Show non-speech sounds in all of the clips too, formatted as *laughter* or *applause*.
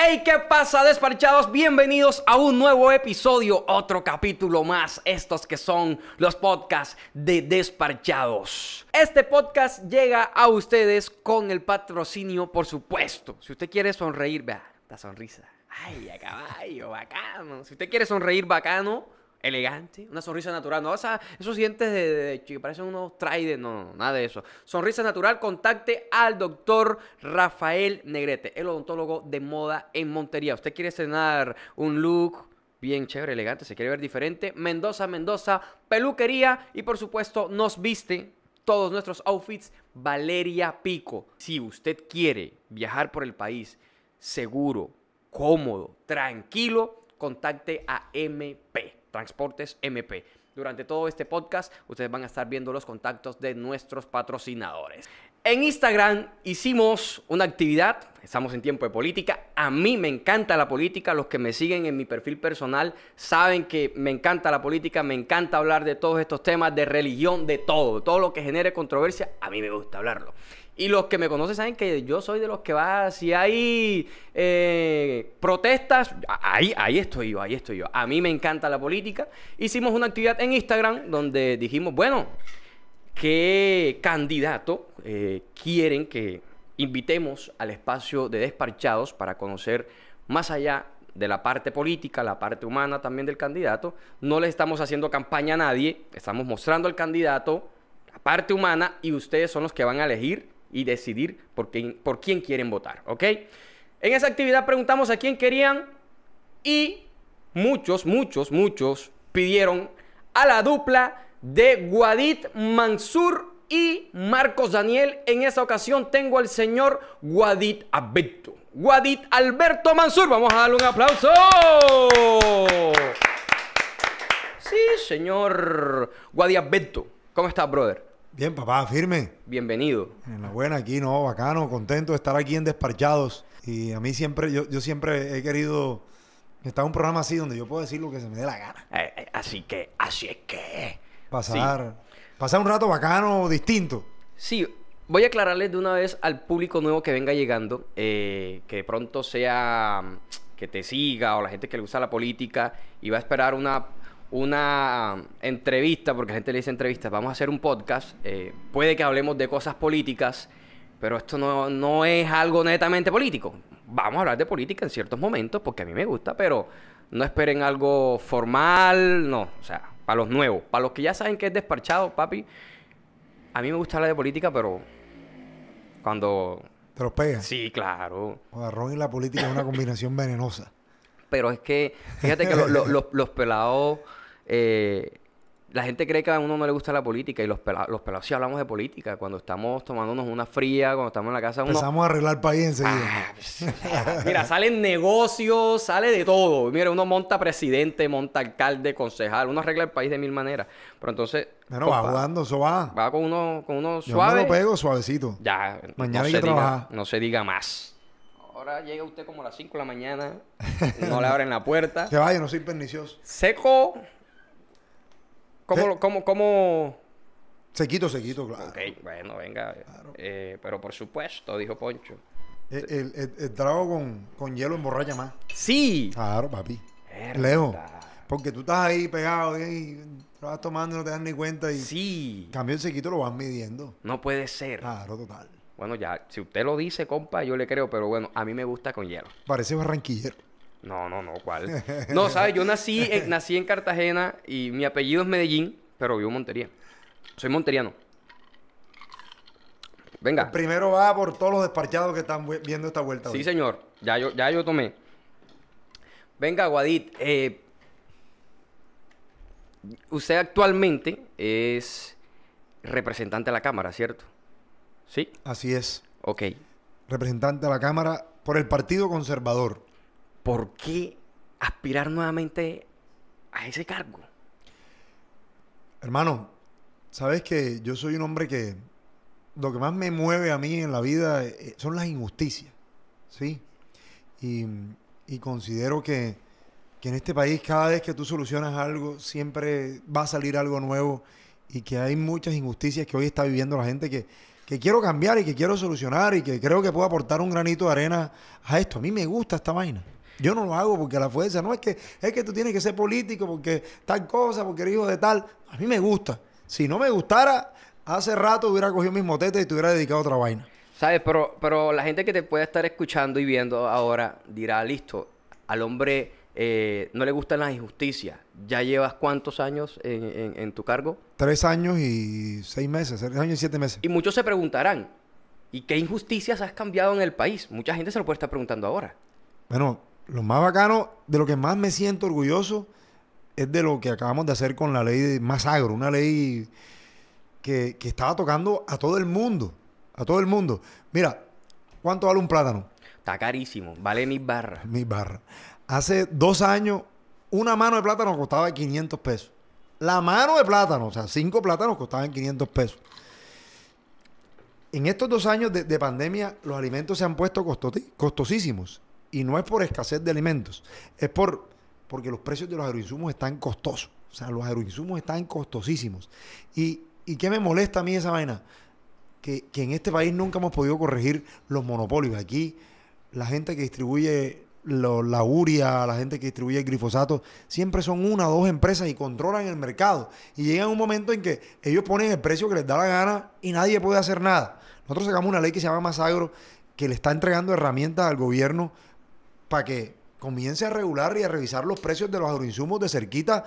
Hey, ¿qué pasa, despachados? Bienvenidos a un nuevo episodio, otro capítulo más. Estos que son los podcasts de Despachados. Este podcast llega a ustedes con el patrocinio, por supuesto. Si usted quiere sonreír, vea, la sonrisa. Ay, a caballo, bacano. Si usted quiere sonreír bacano, elegante, una sonrisa natural. No, o sea, esos dientes de, de- que parecen unos trident, no, no, nada de eso. Sonrisa natural, contacte al doctor Rafael Negrete, el odontólogo de moda en Montería. Usted quiere estrenar un look bien chévere, elegante, se quiere ver diferente. Mendoza, Mendoza, peluquería y por supuesto nos viste todos nuestros outfits Valeria Pico. Si usted quiere viajar por el país seguro, cómodo, tranquilo, contacte a MP, Transportes MP. Durante todo este podcast ustedes van a estar viendo los contactos de nuestros patrocinadores. En Instagram hicimos una actividad, estamos en tiempo de política, a mí me encanta la política, los que me siguen en mi perfil personal saben que me encanta la política, me encanta hablar de todos estos temas, de religión, de todo, todo lo que genere controversia, a mí me gusta hablarlo. Y los que me conocen saben que yo soy de los que va, si hay eh, protestas, ahí, ahí estoy yo, ahí estoy yo. A mí me encanta la política. Hicimos una actividad en Instagram donde dijimos, bueno, ¿qué candidato eh, quieren que invitemos al espacio de despachados para conocer más allá de la parte política, la parte humana también del candidato? No le estamos haciendo campaña a nadie, estamos mostrando al candidato la parte humana y ustedes son los que van a elegir y decidir por quién, por quién quieren votar, ¿ok? En esa actividad preguntamos a quién querían y muchos, muchos, muchos pidieron a la dupla de Guadit Mansur y Marcos Daniel. En esa ocasión tengo al señor Guadit Alberto. Guadit Alberto Mansur. Vamos a darle un aplauso. Sí, señor Guadit Alberto. ¿Cómo estás, brother? Bien, papá, firme. Bienvenido. Enhorabuena aquí, ¿no? Bacano, contento de estar aquí en Despachados. Y a mí siempre, yo, yo siempre he querido estar en un programa así donde yo puedo decir lo que se me dé la gana. Eh, eh, así que, así es que. Pasar, pasar un rato bacano, distinto. Sí, voy a aclararles de una vez al público nuevo que venga llegando, eh, que de pronto sea mm, que te siga o la gente que le gusta la política y va a esperar una, una mm, entrevista, porque la gente le dice entrevistas, vamos a hacer un podcast, eh, puede que hablemos de cosas políticas, pero esto no, no es algo netamente político. Vamos a hablar de política en ciertos momentos, porque a mí me gusta, pero no esperen algo formal, no, o sea, para los nuevos, para los que ya saben que es desparchado, papi. A mí me gusta hablar de política, pero cuando... Te los pegas. Sí, claro. O Ron y la política es una combinación venenosa. Pero es que, fíjate que lo- lo- los- *laughs* los pelados... eh, la gente cree que a uno no le gusta la política y los pelados, los pelados sí hablamos de política. Cuando estamos tomándonos una fría, cuando estamos en la casa, uno... Empezamos a arreglar el país enseguida. Ah, pues, *laughs* mira, salen negocios, sale de todo. Mira, uno monta presidente, monta alcalde, concejal, uno arregla el país de mil maneras. Pero entonces, bueno, va compa, jugando, eso va. va con uno, con uno Yo suave. me lo pego suavecito. Ya, Mañana no hay se que diga- trabajar. no se diga más. Ahora llega usted como a las 5 de la mañana, no le abren la puerta. *laughs* Que vaya, no soy pernicioso. Seco. ¿Cómo, cómo, cómo? Sequito, sequito, claro. Ok, bueno, venga. eh, pero por supuesto, dijo Poncho. El, el- el- el trago con, con hielo emborracha más. Sí. Claro, papi. Lejos. Porque tú estás ahí pegado y te vas tomando y no te das ni cuenta. Y Sí. cambio el sequito lo vas midiendo. No puede ser. Claro, total. Bueno, ya, si usted lo dice, compa, yo le creo, pero bueno, a mí me gusta con hielo. Parece barranquillero. No, no, no, ¿cuál? *laughs* No, ¿sabes? Yo nací en, nací en Cartagena y mi apellido es Medellín, pero vivo en Montería. Soy monteriano. Venga. Primero va por todos los despachados que están vi- viendo esta vuelta. Sí, hoy. señor. Ya yo, ya yo tomé. Venga, Guadit. eh, usted actualmente es representante de la Cámara, ¿cierto? Sí. Así es. Ok. Representante de la Cámara por el Partido Conservador. ¿Por qué aspirar nuevamente a ese cargo? Hermano, sabes que yo soy un hombre que lo que más me mueve a mí en la vida eh, son las injusticias, ¿sí? Y, considero que, que en este país cada vez que tú solucionas algo siempre va a salir algo nuevo y que hay muchas injusticias que hoy está viviendo la gente que, que quiero cambiar y que quiero solucionar y que creo que puedo aportar un granito de arena a esto. A mí me gusta esta vaina. Yo no lo hago porque la fuerza, no es que es que tú tienes que ser político porque tal cosa, porque eres hijo de tal. A mí me gusta. Si no me gustara, hace rato hubiera cogido mis motetes y te hubiera dedicado a otra vaina. ¿Sabes? Pero, pero la gente que te puede estar escuchando y viendo ahora dirá, listo, al hombre eh, no le gustan las injusticias. ¿Ya llevas cuántos años en, en tu cargo? Tres años y seis meses, tres años y siete meses. Y muchos se preguntarán, ¿y qué injusticias has cambiado en el país? Mucha gente se lo puede estar preguntando ahora. Bueno, lo más bacano, de lo que más me siento orgulloso, es de lo que acabamos de hacer con la ley de más agro, una ley que, estaba tocando a todo el mundo, a todo el mundo. Mira, ¿cuánto vale un plátano? Está carísimo, vale mis barras. Mis barras. Hace dos años, una mano de plátano costaba 500 pesos. La mano de plátano, o sea, cinco plátanos costaban 500 pesos. En estos dos años de, de pandemia, los alimentos se han puesto costosísimos. Y no es por escasez de alimentos, es por porque los precios de los agroinsumos están costosos. O sea, los agroinsumos están costosísimos. ¿Y, y qué me molesta a mí esa vaina? Que, en este país nunca hemos podido corregir los monopolios. Aquí la gente que distribuye la uria, la gente que distribuye el glifosato, siempre son una o dos empresas y controlan el mercado. Y llega un momento en que ellos ponen el precio que les da la gana y nadie puede hacer nada. Nosotros sacamos una ley que se llama Masagro que le está entregando herramientas al gobierno para que comience a regular y a revisar los precios de los agroinsumos de cerquita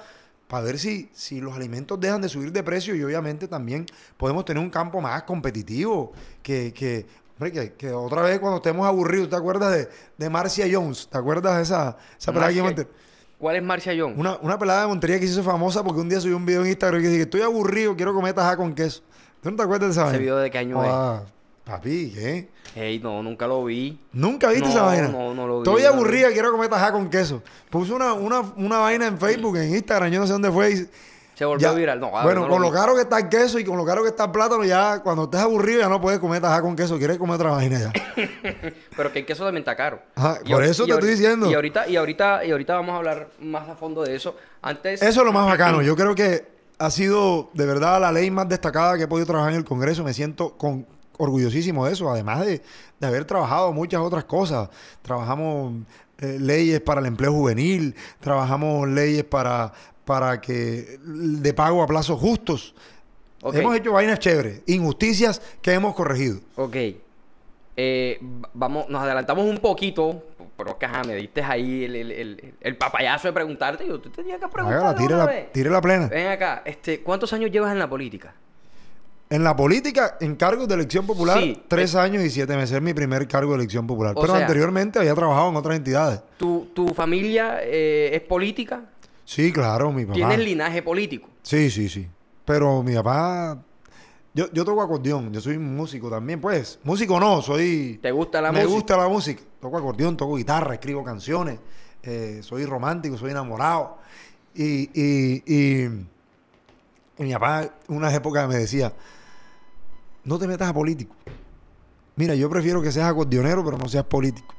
para ver si, si los alimentos dejan de subir de precio y obviamente también podemos tener un campo más competitivo que, que hombre, que, otra vez cuando estemos aburridos, ¿te acuerdas de, de Marcia Jones? ¿Te acuerdas de esa, esa pelada que ¿Cuál es Marcia Jones? Una, una pelada de Montería que se hizo famosa porque un día subió un video en Instagram y dice que estoy aburrido, quiero comer tajá con queso. ¿Tú no te acuerdas de esa ¿Ese video de qué año ah, Papi, ¿qué? Ey, no, nunca lo vi. ¿Nunca viste esa vaina? No, no lo vi. Estoy aburrida, quiero comer tajá con queso. Puso una, una, una vaina en Facebook, en Instagram, yo no sé dónde fue. Y se volvió viral. No, bueno, con lo, caro que está el queso y con lo caro que está el plátano, ya cuando estés aburrido ya no puedes comer tajá con queso, quieres comer otra vaina ya. *laughs* Pero que el queso también está caro. por eso te estoy diciendo. Y ahorita, y ahorita, y ahorita vamos a hablar más a fondo de eso. Antes. Eso es lo más bacano. *clears throat* Yo creo que ha sido de verdad la ley más destacada que he podido trabajar en el Congreso. Me siento con orgullosísimo de eso, además de, haber trabajado muchas otras cosas. Trabajamos eh, leyes para el empleo juvenil, trabajamos leyes para, para que de pago a plazos justos. Hemos hecho vainas chéveres, injusticias que hemos corregido. Ok. Eh, vamos, nos adelantamos un poquito, pero que me diste ahí el, papayazo de preguntarte. Yo, tú tenías que preguntar. Tire la plena. Ven acá, este, ¿cuántos años llevas en la política? En la política, en cargos de elección popular, tres años y siete meses. Es mi primer cargo de elección popular. Pero anteriormente había trabajado en otras entidades. ¿Tu, familia eh, es política? Sí, claro, mi papá. ¿Tienes linaje político? Sí, sí, sí. Pero mi papá... Yo, yo toco acordeón, yo soy músico también, pues. Músico no, soy... ¿Te gusta la música? Me gusta la música. Toco acordeón, toco guitarra, escribo canciones. Eh, soy romántico, soy enamorado. Y, y, y, y mi papá, unas épocas me decía no te metas a político. Mira, yo prefiero que seas acordeonero, pero no seas político.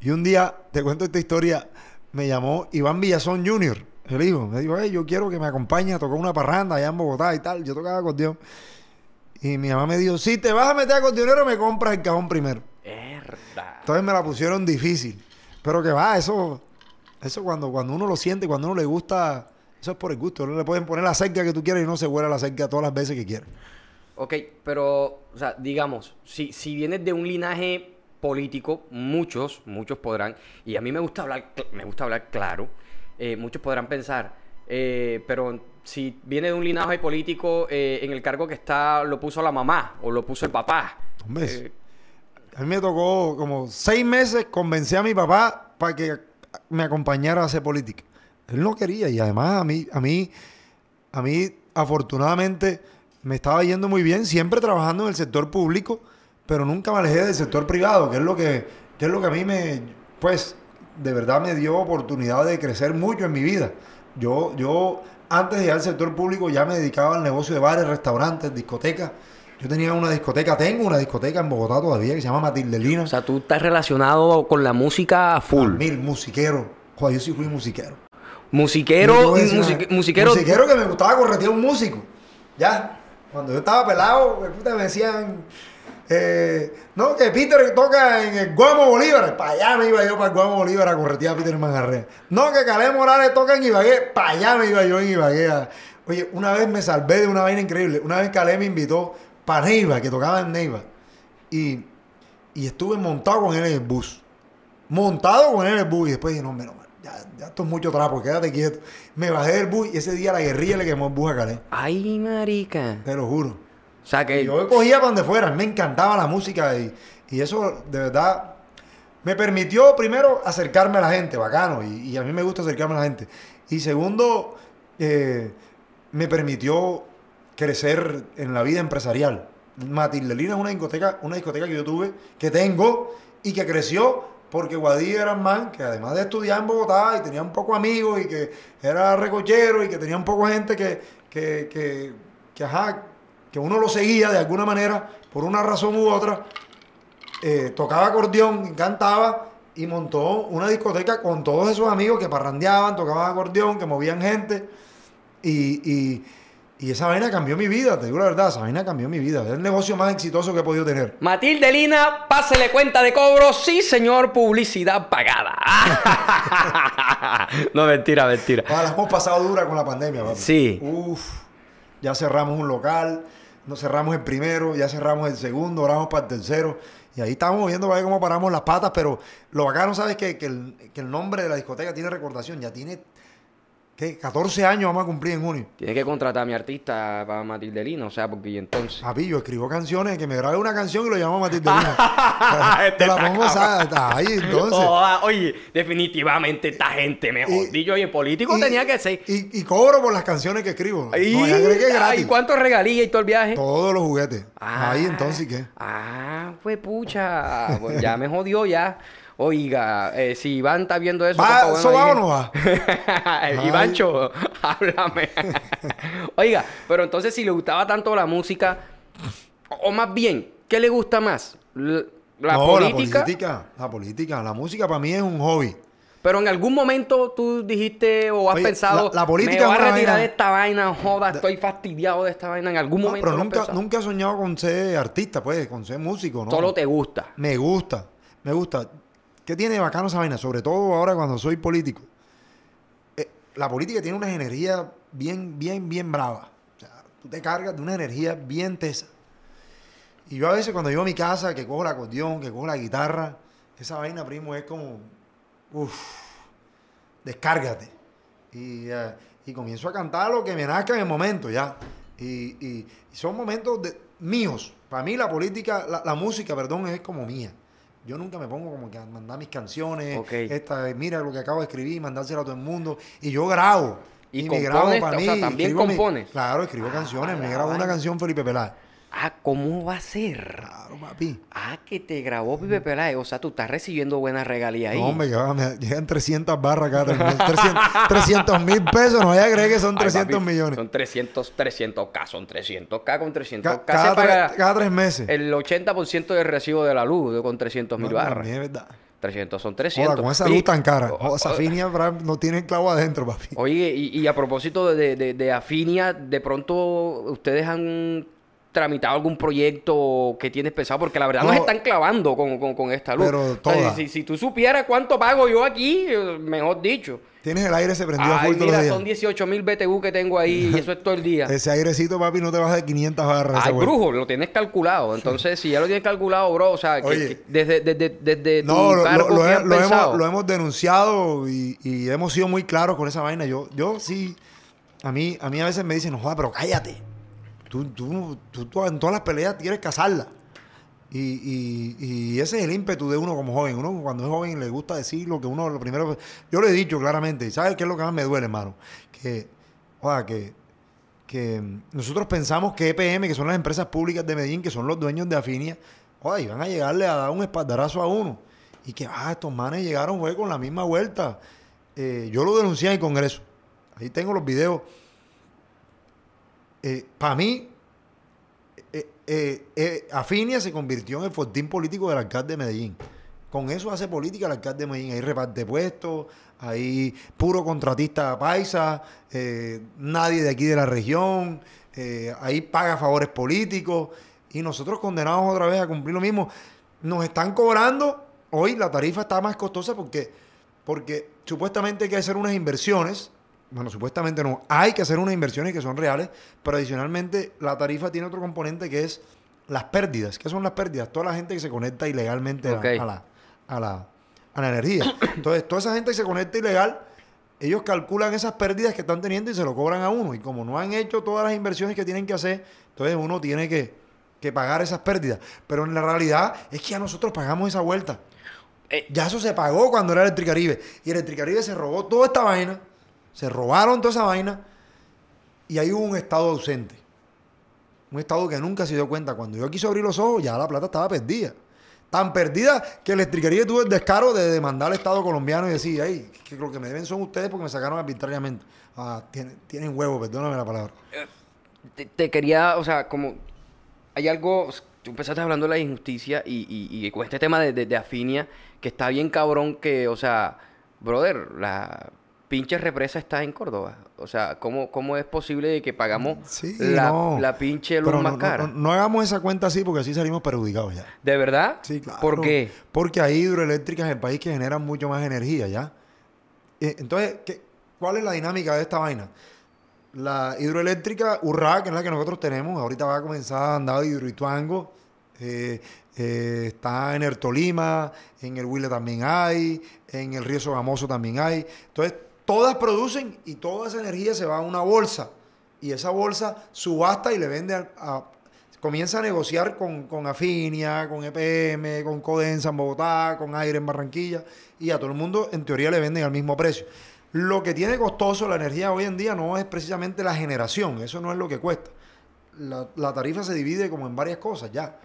Y un día, te cuento esta historia, me llamó Iván Villazón Jr., el hijo. Me dijo, hey, yo quiero que me acompañe a tocar una parranda allá en Bogotá y tal. Yo tocaba acordeón. Y mi mamá me dijo, si te vas a meter a acordeonero, me compras el cajón primero. Entonces me la pusieron difícil. Pero que va, eso, eso cuando, cuando uno lo siente, cuando uno le gusta, eso es por el gusto. No le pueden poner la cerca que tú quieras y no se huele la cerca todas las veces que quieras. Ok, pero, o sea, digamos, si, si vienes de un linaje político, muchos, muchos podrán, y a mí me gusta hablar, me gusta hablar claro, eh, muchos podrán pensar, eh, pero si viene de un linaje político, eh, en el cargo que está, lo puso la mamá o lo puso el papá. Hombre, a mí me tocó como seis meses convencer a mi papá para que me acompañara a hacer política. Él no quería y además a mí, a mí, a mí, afortunadamente me estaba yendo muy bien, siempre trabajando en el sector público, pero nunca me alejé del sector privado, que es lo que, es lo que a mí me, pues, de verdad me dio oportunidad de crecer mucho en mi vida. Yo, yo antes de ir al sector público ya me dedicaba al negocio de bares, restaurantes, discotecas. Yo tenía una discoteca, tengo una discoteca en Bogotá todavía que se llama Matildelina. O sea, tú estás relacionado con la música full. mil, musiquero. Joder, yo sí fui musiquero. Musiquero, musiquero. Musiquero que me gustaba corretear un músico. Ya. Cuando yo estaba pelado, me, decían, eh, no, que Peter toca en el Guamo Bolívar. Para allá me iba yo para el Guamo Bolívar a corretear a Peter Manjarre. No, que Calé Morales toca en Ibagué. Para allá me iba yo en Ibagué. Oye, una vez me salvé de una vaina increíble. Una vez Calé me invitó para Neiva, que tocaba en Neiva. Y, y estuve montado con él en el bus. Montado con él en el bus. Y después dije, no, no, man, ya, ya esto es mucho trapo, quédate quieto. Me bajé del bus y ese día la guerrilla le quemó el bus a Calé. Ay, marica. Te lo juro. O sea que... Y yo cogía para donde fuera, me encantaba la música y, y eso de verdad me permitió primero acercarme a la gente, bacano, y, y a mí me gusta acercarme a la gente. Y segundo, eh, me permitió crecer en la vida empresarial. Matildelina es una discoteca, una discoteca que yo tuve, que tengo y que creció porque Guadí era un man que además de estudiar en Bogotá y tenía un poco amigos y que era recochero y que tenía un poco gente que, que, que, que, ajá, que uno lo seguía de alguna manera por una razón u otra, eh, tocaba acordeón, cantaba y montó una discoteca con todos esos amigos que parrandeaban, tocaban acordeón, que movían gente. Y, y- y esa vaina cambió mi vida, te digo la verdad, esa vaina cambió mi vida. Es el negocio más exitoso que he podido tener. Matilde Lina, pásele cuenta de cobro. Sí, señor, publicidad pagada. *laughs* no, mentira, mentira. Ah, hemos pasado dura con la pandemia, papi. Sí. Uf, ya cerramos un local, no cerramos el primero, ya cerramos el segundo, ahora vamos para el tercero. Y ahí estamos viendo para ver cómo paramos las patas, pero lo bacano, ¿sabes? Que, que, el, que el nombre de la discoteca tiene recordación, ya tiene, ¿qué? 14 años vamos a cumplir en junio. Tiene que contratar a mi artista para Matilde Lina, o sea, porque y entonces. Papi, yo escribo canciones, que me grabe una canción y lo llamo Matilde Lina. *laughs* Este Te la pongo ahí, entonces. *laughs* Oye, definitivamente esta gente. Y- Dicho, oye, político Y- tenía que ser. Y, y cobro por las canciones que escribo. Ay, no, ya crees que es ay, gratis. ¿cuánto regalía y todo el viaje? Todos los juguetes. Ah, Ahí entonces, ¿qué? Ah, pues pucha. Pues ya me jodió ya. Oiga, eh, si Iván está viendo eso. ¿Va, ¿Eso va o no va? *laughs* Ivancho, *laughs* háblame. *laughs* Oiga, pero entonces si le gustaba tanto la música, o más bien, ¿qué le gusta más? La no, política. la política. La política. La música para mí es un hobby. Pero en algún momento tú dijiste o has Oye, pensado, la- la política me voy a retirar de esta vaina, joda, estoy fastidiado de esta vaina. En algún No, momento pero nunca, nunca he soñado con ser artista, pues, con ser músico, ¿no? Solo te gusta. Me gusta, me gusta. ¿Qué tiene de bacano esa vaina? Sobre todo ahora cuando soy político. Eh, la política tiene una energía bien, bien, bien brava. O sea, tú te cargas de una energía bien tesa. Y yo a veces cuando llego a mi casa, que cojo el acordeón, que cojo la guitarra, esa vaina, primo, es como, uff, descárgate. Y, eh, y comienzo a cantar lo que me nazca en el momento, ya. Y, son momentos míos. Para mí la política, la música, perdón, es como mía. Yo nunca me pongo como que a mandar mis canciones, Ok. esta, mira lo que acabo de escribir, mandárselo a todo el mundo. Y yo grabo. Y me compones, grabo para o mí. sea, también mi- compones. claro, escribo Ah, canciones. Me grabo una canción Felipe Peláez. Ah, ¿cómo va a ser? Claro, papi. Ah, que te grabó Pipe Peláez. O sea, tú estás recibiendo buenas regalías ahí. No, hombre, que va, me llegan 300 barras cada tres meses. *laughs* 300 mil pesos, no vaya a creer que son Ay, 300 papi, millones. Son 300, 300K, son 300K con 300K. Ca- se cada, paga tres, cada tres meses. el 80% del recibo de la luz con 300 mil No, barras. es verdad. 300 son 300. Joda, con esa luz tan cara. o- Joda, o- Safinia bra- no tiene clavo adentro, papi. Oye, y, y a propósito de, de, de Afinia, de pronto ustedes han tramitado algún proyecto que tienes pensado, porque la verdad No. nos están clavando con, con- con esta luz. Pero O sea, toda. si, si tú supieras cuánto pago yo aquí, eh, mejor dicho. Tienes el aire se prendió a Ay, full todos mira, son días. 18 mil BTU que tengo ahí y eso es todo el día. *laughs* Ese airecito, papi, no te baja de 500 barras. Ay, brujo, lo tienes calculado. Entonces, si ya lo tienes calculado, bro, o sea, que- Oye. que desde, desde, desde tu No, lo, cargo, lo- lo hemos, lo hemos denunciado y, y hemos sido muy claros con esa vaina. Yo, yo sí, a mí, a mí a veces me dicen, no joda, pero cállate. Tú, tú, tú, tú en todas las peleas quieres casarla. Y, y- y ese es el ímpetu de uno como joven. Uno cuando es joven le gusta decir lo que uno, lo primero... Yo lo he dicho claramente. ¿Y sabes qué es lo que más me duele, hermano? Que, joda, que, que nosotros pensamos que EPM, que son las empresas públicas de Medellín, que son los dueños de Afinia, joda, iban a llegarle a dar un espaldarazo a uno. Y que, ah, estos manes llegaron, fue con la misma vuelta. Eh, yo lo denuncié en el Congreso. Ahí tengo los videos. Para mí, eh, eh, eh, Afinia se convirtió en el fortín político del alcalde de Medellín. Con eso hace política el alcalde de Medellín. Ahí reparte puestos, ahí puro contratista paisa, eh, nadie de aquí de la región, eh, ahí paga favores políticos y nosotros condenados otra vez a cumplir lo mismo. Nos están cobrando, hoy la tarifa está más costosa porque, porque supuestamente hay que hacer unas inversiones. Bueno, supuestamente no, hay que hacer unas inversiones que son reales, pero adicionalmente la tarifa tiene otro componente que es las pérdidas. ¿Qué son las pérdidas? Toda la gente que se conecta ilegalmente a- a, la, a, la, a la energía. Entonces, toda esa gente que se conecta ilegal, ellos calculan esas pérdidas que están teniendo y se lo cobran a uno. Y como no han hecho todas las inversiones que tienen que hacer, entonces uno tiene que, que pagar esas pérdidas. Pero en la realidad es que ya nosotros pagamos esa vuelta. Eh, Ya eso se pagó cuando era Electricaribe. Y Electricaribe se robó toda esta vaina. Se robaron toda esa vaina. Y ahí hubo un estado ausente. Un estado que nunca se dio cuenta. Cuando yo quiso abrir los ojos, ya la plata estaba perdida. Tan perdida que Electricaribe tuvo el descaro de demandar al Estado colombiano y decir, ay, que lo que me deben son ustedes porque me sacaron arbitrariamente. Ah, tienen, huevo, perdóname la palabra. te, te quería, o sea, como hay algo, tú empezaste hablando de la injusticia y, y- y con este tema de, de, de Afinia, que está bien cabrón que, o sea, brother, la pinche represa está en Córdoba. O sea, ¿cómo, cómo es posible de que pagamos Sí, la, no. la pinche luz Pero más no, cara? no- no hagamos esa cuenta así porque así salimos perjudicados ya. ¿De verdad? Sí, claro. ¿Por qué? Porque hay hidroeléctricas en el país que generan mucho más energía, ¿ya? Eh, Entonces, ¿qué- ¿cuál es la dinámica de esta vaina? La hidroeléctrica Urra, que es la que nosotros tenemos, ahorita va a comenzar a andar Hidroituango, eh, eh, está en el Tolima, en el Huila también hay, en el Río Sogamoso también hay. Entonces, todas producen y toda esa energía se va a una bolsa. Y esa bolsa subasta y le vende a, comienza a negociar con, con Afinia, con EPM, con Codensa en Bogotá, con Aire en Barranquilla, y a todo el mundo en teoría le venden al mismo precio. Lo que tiene costoso la energía hoy en día no es precisamente la generación, eso no es lo que cuesta. La, la tarifa se divide como en varias cosas ya.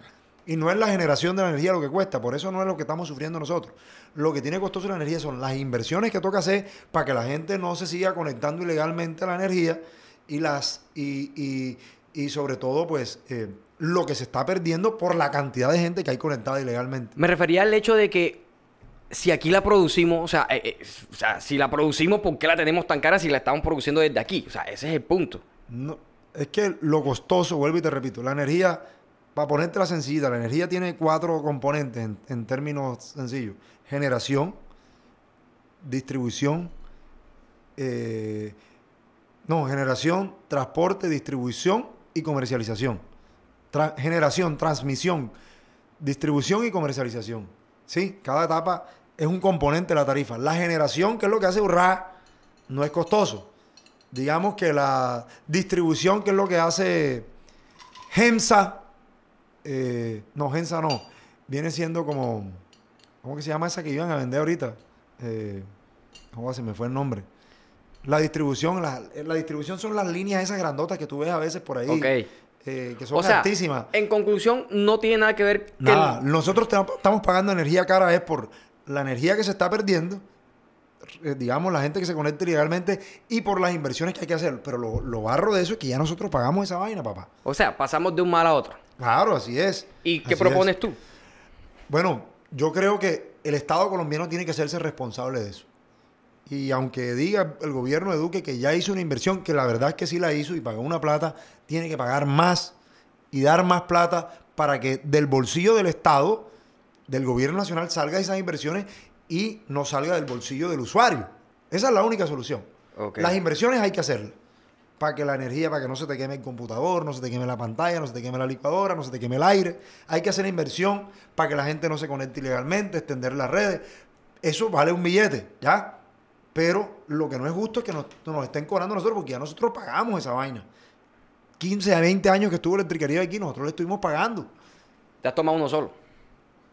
Y no es la generación de la energía lo que cuesta, por eso no es lo que estamos sufriendo nosotros. Lo que tiene costoso la energía son las inversiones que toca hacer para que la gente no se siga conectando ilegalmente a la energía y las y, y- y sobre todo pues eh, lo que se está perdiendo por la cantidad de gente que hay conectada ilegalmente. Me refería al hecho de que si aquí la producimos, o sea, eh, eh, o sea, si la producimos, ¿por qué la tenemos tan cara si la estamos produciendo desde aquí? O sea, ese es el punto. No, es que lo costoso, vuelvo y te repito, la energía, para ponértela sencilla, la energía tiene cuatro componentes en, en términos sencillos. Generación, distribución, eh, no, generación, transporte, distribución y comercialización. Generación, transmisión, distribución y comercialización. ¿Sí? Cada etapa es un componente de la tarifa. La generación, que es lo que hace Urra, no es costoso. Digamos que la distribución, que es lo que hace Gemsa, eh, no, Gemsa no, viene siendo como, ¿cómo que se llama esa que iban a vender ahorita? Eh, ¿Cómo se me fue el nombre? La distribución, la, la distribución son las líneas esas grandotas que tú ves a veces por ahí, Ok. eh, que son O sea, altísimas. en conclusión, no tiene nada que ver que el- Nada, nosotros estamos pagando energía cara es por la energía que se está perdiendo, eh, digamos, la gente que se conecta ilegalmente y por las inversiones que hay que hacer. Pero lo, lo barro de eso es que ya nosotros pagamos esa vaina, papá. O sea, pasamos de un mal a otro. Claro, así es. ¿Y qué propones es. tú? Bueno, yo creo que el Estado colombiano tiene que hacerse responsable de eso. Y aunque diga el gobierno de Duque que ya hizo una inversión, que la verdad es que sí la hizo y pagó una plata, tiene que pagar más y dar más plata para que del bolsillo del Estado, del gobierno nacional, salga esas inversiones y no salga del bolsillo del usuario. Esa es la única solución. Las inversiones hay que hacerlas. Para que la energía, para que no se te queme el computador, no se te queme la pantalla, no se te queme la licuadora, no se te queme el aire. Hay que hacer inversión para que la gente no se conecte ilegalmente, extender las redes. Eso vale un billete, ¿ya? Pero lo que no es justo es que nos, nos estén cobrando nosotros, porque ya nosotros pagamos esa vaina. 15 a 20 años que estuvo electricaría aquí, nosotros le estuvimos pagando. Te has tomado uno solo.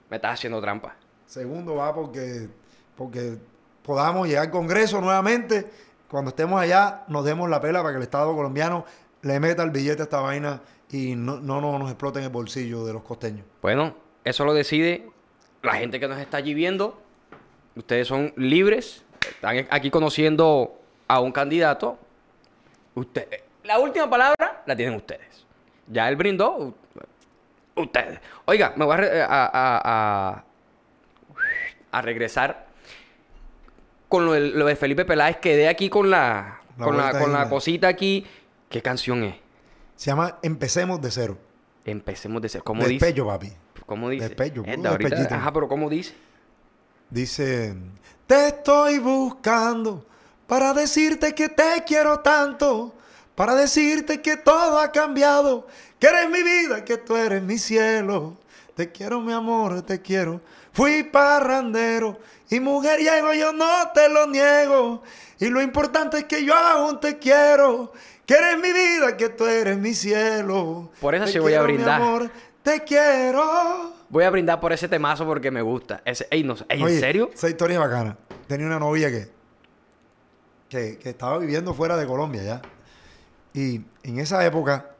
Me estás haciendo trampa. Segundo va porque, porque podamos llegar al Congreso nuevamente. Cuando estemos allá, nos demos la pela para que el Estado colombiano le meta el billete a esta vaina y no, no, no nos explote en el bolsillo de los costeños. Bueno, eso lo decide la gente que nos está allí viendo. Ustedes son libres. Están aquí conociendo a un candidato. Usted, la última palabra la tienen ustedes. Ya él brindó. Ustedes. Oiga, me voy a- a- a- a regresar con lo, del- lo de Felipe Peláez. Quedé aquí con la, La con la, con la cosita aquí. ¿Qué canción es? Se llama Empecemos de cero. Empecemos de ser. ¿Cómo dice? Despecho, papi. ¿Cómo dice? Despecho, ahorita-. Ajá, pero ¿cómo dice? Dice, te estoy buscando para decirte que te quiero tanto, para decirte que todo ha cambiado, que eres mi vida, que tú eres mi cielo. Te quiero, mi amor, te quiero. Fui parrandero y mujeriego, yo no te lo niego. Y lo importante es que yo aún te quiero, que eres mi vida, que tú eres mi cielo. Por eso Te sí voy a quiero, mi brindar. amor, te quiero. Voy a brindar por ese temazo porque me gusta. Ese, ey, no, ¿en serio? Esa historia es bacana. Tenía una novia que, que, que estaba viviendo fuera de Colombia ya. Y en esa época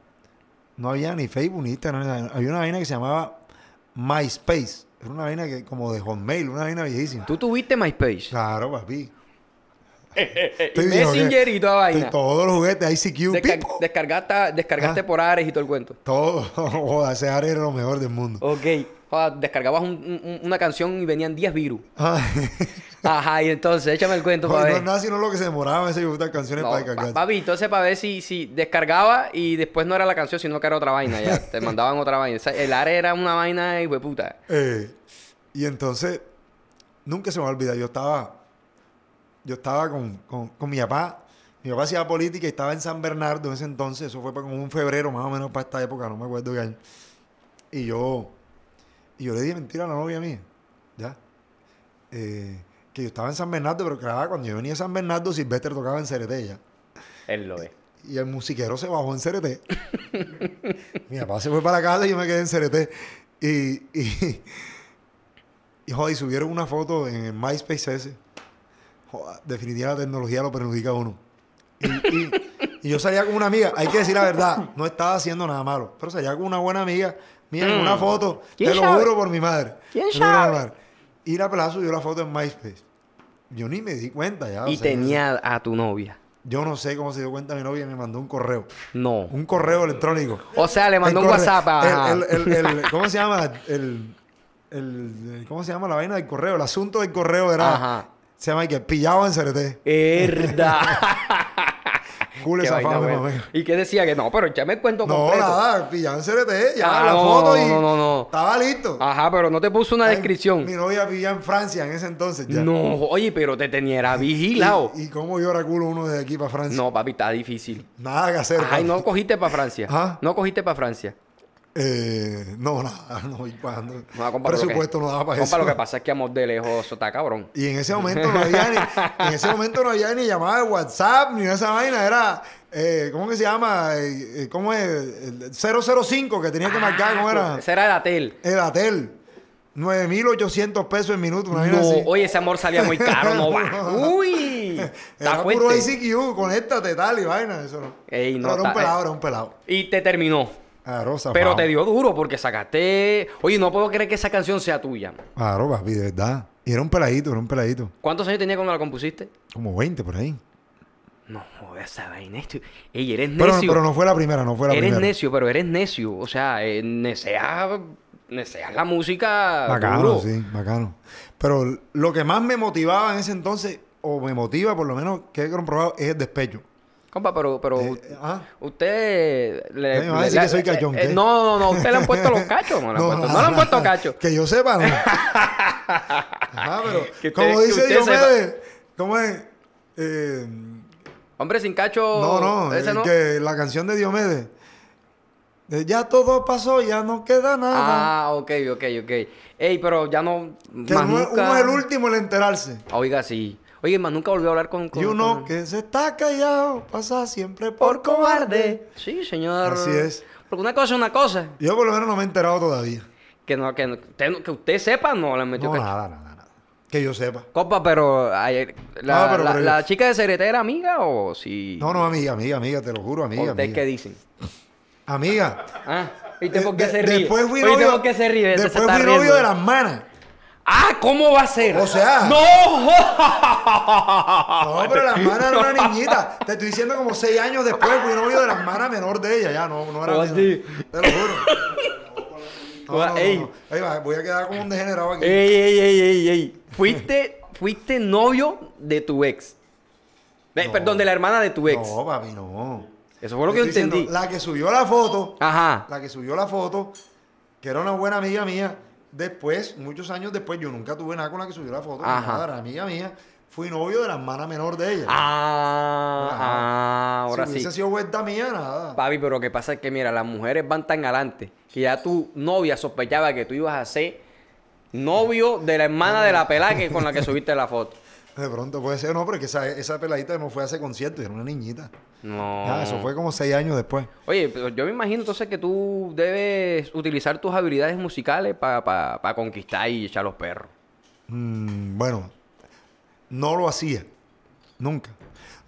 no había ni Facebook ni Instagram. Había una vaina que se llamaba MySpace. Era una vaina que, como de Hotmail, una vaina viejísima. ¿Tú tuviste MySpace? Claro, papi. Y Estoy viejo, Messenger ¿qué? y toda vaina. Todos los juguetes, ICQ, Descar- descargaste descargaste Ah. por Ares y todo el cuento. Todo. *laughs* Joda, ese área era lo mejor del mundo. Ok. Joda, descargabas un- un- una canción y venían 10 virus. Ay. *laughs* Ajá, y entonces échame el cuento *laughs* para Joder, no ver. es nada sino lo que se demoraba en ese gustar canciones No, para pa- descargar. papi, entonces para ver si, si descargaba y después no era la canción, sino que era otra vaina ya. Te mandaban otra vaina. O sea, el Ares era una vaina y puta. Eh, y entonces, nunca se me va a olvidar, yo estaba, yo estaba con, con, con mi papá, mi papá hacía política y estaba en San Bernardo en ese entonces, eso fue como un febrero más o menos para esta época, no me acuerdo qué año. Y yo, y yo le dije mentira a la novia mía, ¿ya? Eh, que yo estaba en San Bernardo, pero claro, cuando yo venía a San Bernardo, Silvestre tocaba en CRT ya. Él lo ve. Y el musiquero se bajó en CRT. *laughs* Mi papá se fue para casa y yo me quedé en CRT. Y, y, y, joder, y subieron una foto en el MySpace ese. Joder, definitivamente la tecnología lo perjudica a uno. Y, y- y yo salía con una amiga, hay que decir la verdad, no estaba haciendo nada malo, pero salía con una buena amiga, mía, en una foto, te ¿Quién lo sabe? juro por mi madre. ¿Quién te sabe? madre. Y la pelada subió la foto en MySpace. Yo ni me di cuenta ya. o Y tenía a tu novia. Yo no sé cómo se dio cuenta mi novia y me mandó un correo. No. Un correo electrónico. O sea, le mandó El un WhatsApp. el- el- el- *laughs* ¿Cómo se llama? El- ¿Cómo se llama la vaina del correo? El asunto del correo era... Ajá. Se llama que pillado en CRT. Herda. *laughs* Esa vaina fama. ¿Y qué decía? Que no, pero échame el cuento No, completo. nada, pillado en CRT. Ya, Ah, la no, foto no, y... no, no, no. Estaba listo. Ajá, pero no te puso una Ay, descripción. Mi novia vivía en Francia en ese entonces ya. No, oye, pero te tenía vigilado. ¿Y, y cómo llora culo uno desde aquí para Francia? No, papi, está difícil. Nada que hacer. Ay, papi. no cogiste para Francia. Ajá. No cogiste para Francia. Eh, no, *laughs* nada, no, y cuando No, compa, lo que- presupuesto no daba para compa, eso. lo que pasa es que amor de lejos eso está cabrón. Y en ese momento no había ni, *laughs* en ese momento no había ni llamada de WhatsApp ni esa vaina, era eh, ¿cómo que se llama? Eh, ¿Cómo es? El 005 que tenía que marcar, ¿cómo era? Ese era el Atel. El Atel. 9.800 pesos en minuto, una No, así. oye, ese amor salía muy caro, no va. *laughs* Uy, está puro. ICQ, conéctate tal y vaina, eso no. Ey, no, Pero era un pelado, era un pelado. Y te terminó. Pero te dio duro porque sacaste. Oye, no puedo creer que esa canción sea tuya. Claro, papi, de verdad. Y era un peladito, era un peladito. ¿Cuántos años tenía cuando la compusiste? Como 20 por ahí. No, esa vaina. esto- Ey, eres necio. pero no fue la primera, no fue la eres primera. necio, pero eres necio. O sea, eh, neceas, neceas la música. Bacano, duro. sí, bacano. Pero lo que más me motivaba en ese entonces, o me motiva por lo menos que he comprobado, es el despecho. Compa, pero, pero Eh, eh, ah. usted le, Eh, me va a decir que soy cachón, eh, ¿qué? no, no, no, usted le han puesto los cachos, no le han puesto, no le han puesto cachos. Que yo sepa, no. *laughs* Ajá, pero usted- como dice Diomedes, ¿cómo es? Eh, Hombre sin cacho, no, no, ese eh, no. que la canción de Diomedes. de ya todo pasó, ya no queda nada. Ah, ok, ok, ok. Ey, pero ya no. que más uno, nunca... uno es el último en enterarse. Oiga, sí. Oye, más nunca volvió a hablar con. con Y uno con- que se está callado pasa siempre por, cobarde. Sí, señor. Así es. Porque una cosa es una cosa. Yo por lo menos no me he enterado todavía. Que, no, que, no- usted, que usted sepa, no le metió No, cacho. nada, nada, nada. Que yo sepa. Copa, pero ayer, la, No, pero- la- pero- la chica de Cereté era amiga o si. No, no, amiga, amiga, amiga, te lo juro, amiga. ¿Ustedes amiga. qué dicen? Amiga. Ah, ¿viste por qué de- se ríe? Después fui novio. por qué se ríe? Se Después fui novio de las manas. Ah, ¿cómo va a ser? O sea- ¡No! *laughs* No, pero las manas era una niñita. Te estoy diciendo como seis años después fui novio de las manas menor de ella. Ya, no, no era menor. Te lo juro. *laughs* No, no, ey. voy a quedar como un degenerado aquí. Ey, ey, ey, ey, ey. Fuiste, fuiste novio de tu ex. Perdón, de la hermana de tu ex. No, papi, no. Eso fue lo Te que yo diciendo, entendí. La que subió la foto, Ajá. la que subió la foto, que era una buena amiga mía, después, muchos años después, yo nunca tuve nada con la que subió la foto, Ajá. nada, era amiga mía, fui novio de la hermana menor de ella. Ah, ah, ahora si sí. hubiese sido vuelta mía, nada. Papi, pero lo que pasa es que, mira, las mujeres van tan adelante que ya tu novia sospechaba que tú ibas a ser novio de la hermana de la pelada que con la que subiste la foto. De pronto puede ser, no, pero es que esa, esa peladita no fue a ese concierto, era una niñita. No. Ya, eso fue como seis años después. Oye, pero yo me imagino entonces que tú debes utilizar tus habilidades musicales para conquistar y echar los perros. Mm, bueno, no lo hacía. Nunca.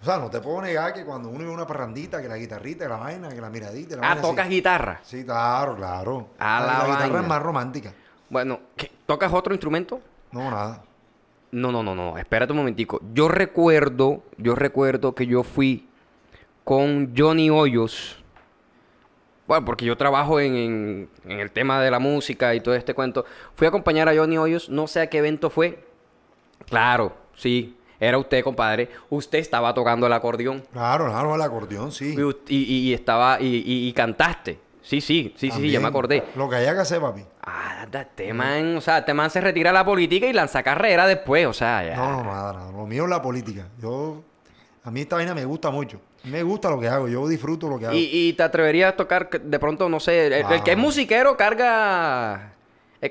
O sea, no te puedo negar que cuando uno a una parrandita, que la guitarrita, que la vaina, que la miradita, la Ah, vaina tocas guitarra. Sí, claro, claro. A la guitarra vaina. es más romántica. Bueno, ¿qué? ¿tocas otro instrumento? No, nada. No, no, no, no, espérate un momentico. Yo recuerdo, yo recuerdo que yo fui con Johnny Hoyos. Bueno, porque yo trabajo en, en- en el tema de la música y todo este cuento. Fui a acompañar a Johnny Hoyos, no sé a qué evento fue. Claro, sí, era usted, compadre. Usted estaba tocando el acordeón Claro, claro, el acordeón, sí. y, y- estaba y- y cantaste. Sí, sí, sí, sí, sí, ya me También. acordé. Lo que haya que hacer, papi. Ah, este man, o sea, este man se retira la política y lanza carrera después, o sea, ya. No, no, nada, nada. Lo mío es la política. Yo, a mí esta vaina me gusta mucho. Me gusta lo que hago. Yo disfruto lo que hago. Y, y te atreverías a tocar de pronto, no sé, el, el que es musiquero carga.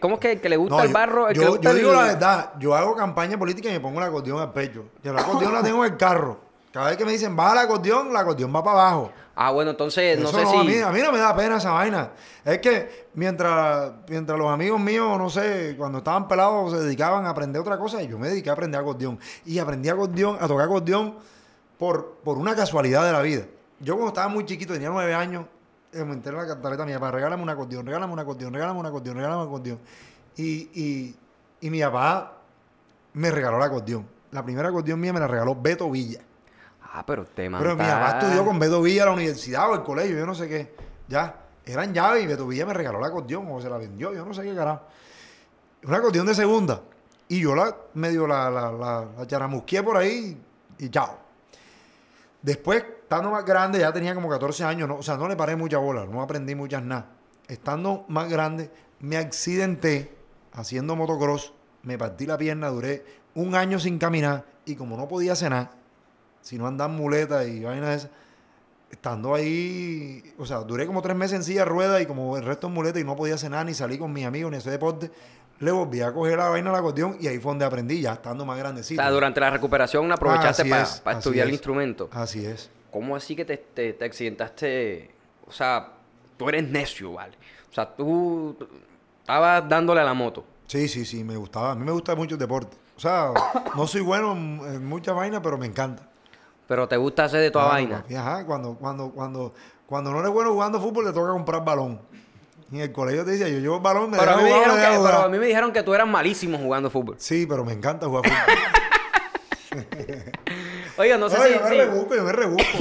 ¿Cómo es que el que le gusta No, el yo- barro? El que yo, le gusta yo el- digo la verdad, yo hago campaña política y me pongo el acordeón al pecho. Yo el acordeón la tengo en el carro. Cada vez que me dicen, baja el acordeón, el acordeón va para abajo. Ah, bueno, entonces, no sé no, si. a, mí, a mí no me da pena esa vaina. Es que mientras, mientras los amigos míos, no sé, cuando estaban pelados se dedicaban a aprender otra cosa, yo me dediqué a aprender acordeón. Y aprendí acordeón, a tocar acordeón por, por una casualidad de la vida. Yo cuando estaba muy chiquito, tenía nueve años, eh, me enteré en la cantaleta mía, para regálame un acordeón, regálame un acordeón, regálame un acordeón, regálame un acordeón. Y, y, y mi papá me regaló el acordeón. La primera acordeón mía me la regaló Beto Villa. Ah, pero usted, man. Pero mi papá estudió con Beto Villa a la universidad o el colegio, yo no sé qué. Ya, eran llaves y Beto Villa me regaló la acordeón o se la vendió, yo no sé qué carajo. Una acordeón de segunda. Y yo la medio la, la, la, la charamusqué por ahí y chao. Después, estando más grande, ya tenía como 14 años, no, o sea, no le paré mucha bola, no aprendí muchas nada. Estando más grande, me accidenté haciendo motocross, me partí la pierna, duré un año sin caminar y como no podía cenar, si no andan muletas y vainas de esas, estando ahí, o sea, duré como tres meses en silla de ruedas y como el resto en muleta y no podía cenar ni salir con mis amigos ni hacer deporte, le volví a coger la vaina del acordeón y ahí fue donde aprendí, ya estando más O grandecito. sea, durante la recuperación aprovechaste para es, así estudiar el instrumento. Así es. ¿Cómo así que te, te, te accidentaste? O sea, tú eres necio, ¿vale? O sea, tú tú estabas dándole a la moto. Sí, sí, sí, me gustaba. A mí me gusta mucho el deporte. O sea, no soy bueno en, en muchas vainas, pero me encanta. Pero te gusta hacer de toda Claro, vaina. papi, ajá, cuando, cuando, cuando, cuando no eres bueno jugando fútbol, le toca comprar balón. Y en el colegio te decía, yo llevo el balón, me Pero a, mí me dijeron que, pero a mí me dijeron que tú eras malísimo jugando fútbol. Sí, pero me encanta jugar fútbol. *laughs* Oiga, no sé Oye, si, yo me rebusco, yo me rebusco.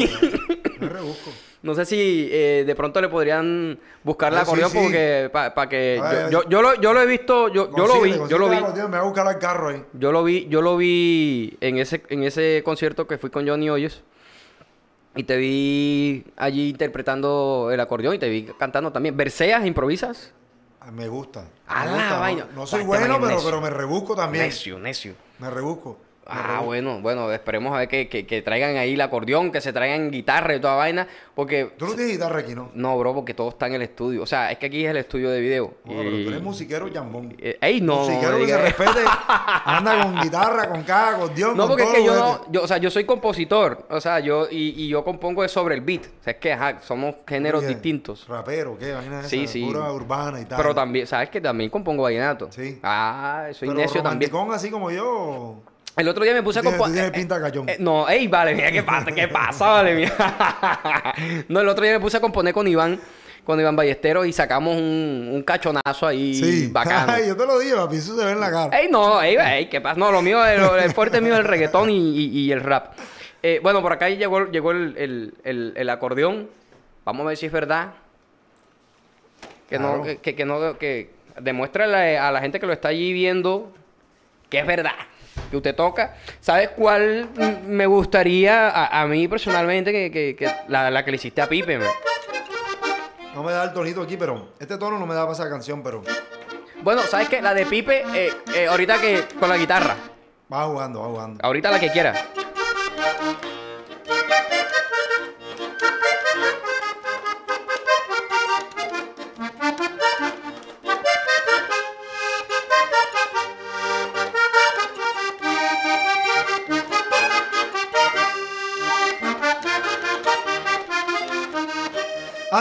me rebusco. No sé si eh, de pronto le podrían buscar la Ah, acordeón porque para que ver, yo, yo, yo lo, yo lo he visto, yo, yo lo vi, yo lo vi, Me voy a buscar al carro ahí. yo lo vi, yo lo vi en ese en ese concierto que fui con Johnny Hoyos y te vi allí interpretando el acordeón y te vi cantando también. ¿Verseas, improvisas? Ah, Me gusta. Me gusta, no- vaina. No, soy bueno, pero, pero me rebusco también. Necio, necio. Me rebusco. Ah, bueno, bueno, esperemos a ver que, que, que traigan ahí el acordeón, que se traigan guitarra y toda vaina, porque... Tú no tienes guitarra aquí, ¿no? No, bro, porque todo está en el estudio. O sea, es que aquí es el estudio de video. No, pero tú eres musiquero jambón. Eh, ey, no, musiquero que se respete. *laughs* Anda con guitarra, con caja, con Dios, No, con porque es que yo no, yo, o sea, yo soy compositor, o sea, yo, y, y yo compongo sobre el beat. O sea, es que, ajá, somos géneros Oye, distintos. Rapero, ¿qué? Vaina Sí, esa, sí. Pura urbana y tal. Pero también, ¿sabes que También compongo vallenato. Sí. Ah, soy Pero necio también. así como yo. El otro día me puse a componer. pinta de cachón. no, ey, vale, mira, ¿qué pasa? ¿Qué pasa? Vale, mira. *laughs* no, el otro día me puse a componer con Iván, con Iván Ballesteros y sacamos un, un cachonazo ahí Sí. *laughs* bacano. Ay, yo te lo digo, papi, eso se ve en la cara. Ey, no, ey, ey, ¿qué pasa? No, lo mío, el, el fuerte mío es el reggaetón y, y- y el rap. Eh, bueno, por acá llegó, llegó el, el- acordeón. Vamos a ver si es verdad. Que no, Claro. que, que- que no, que, demuéstrale a la gente que lo está allí viendo que es verdad que usted toca. ¿Sabes cuál me gustaría a, a mí personalmente que, que- que la, la que le hiciste a Pipe? man? No me da el tonito aquí, pero este tono no me da para esa canción, pero Bueno, ¿sabes qué? La de Pipe, eh, eh, ahorita que con la guitarra. va jugando, va jugando. Ahorita la que quiera.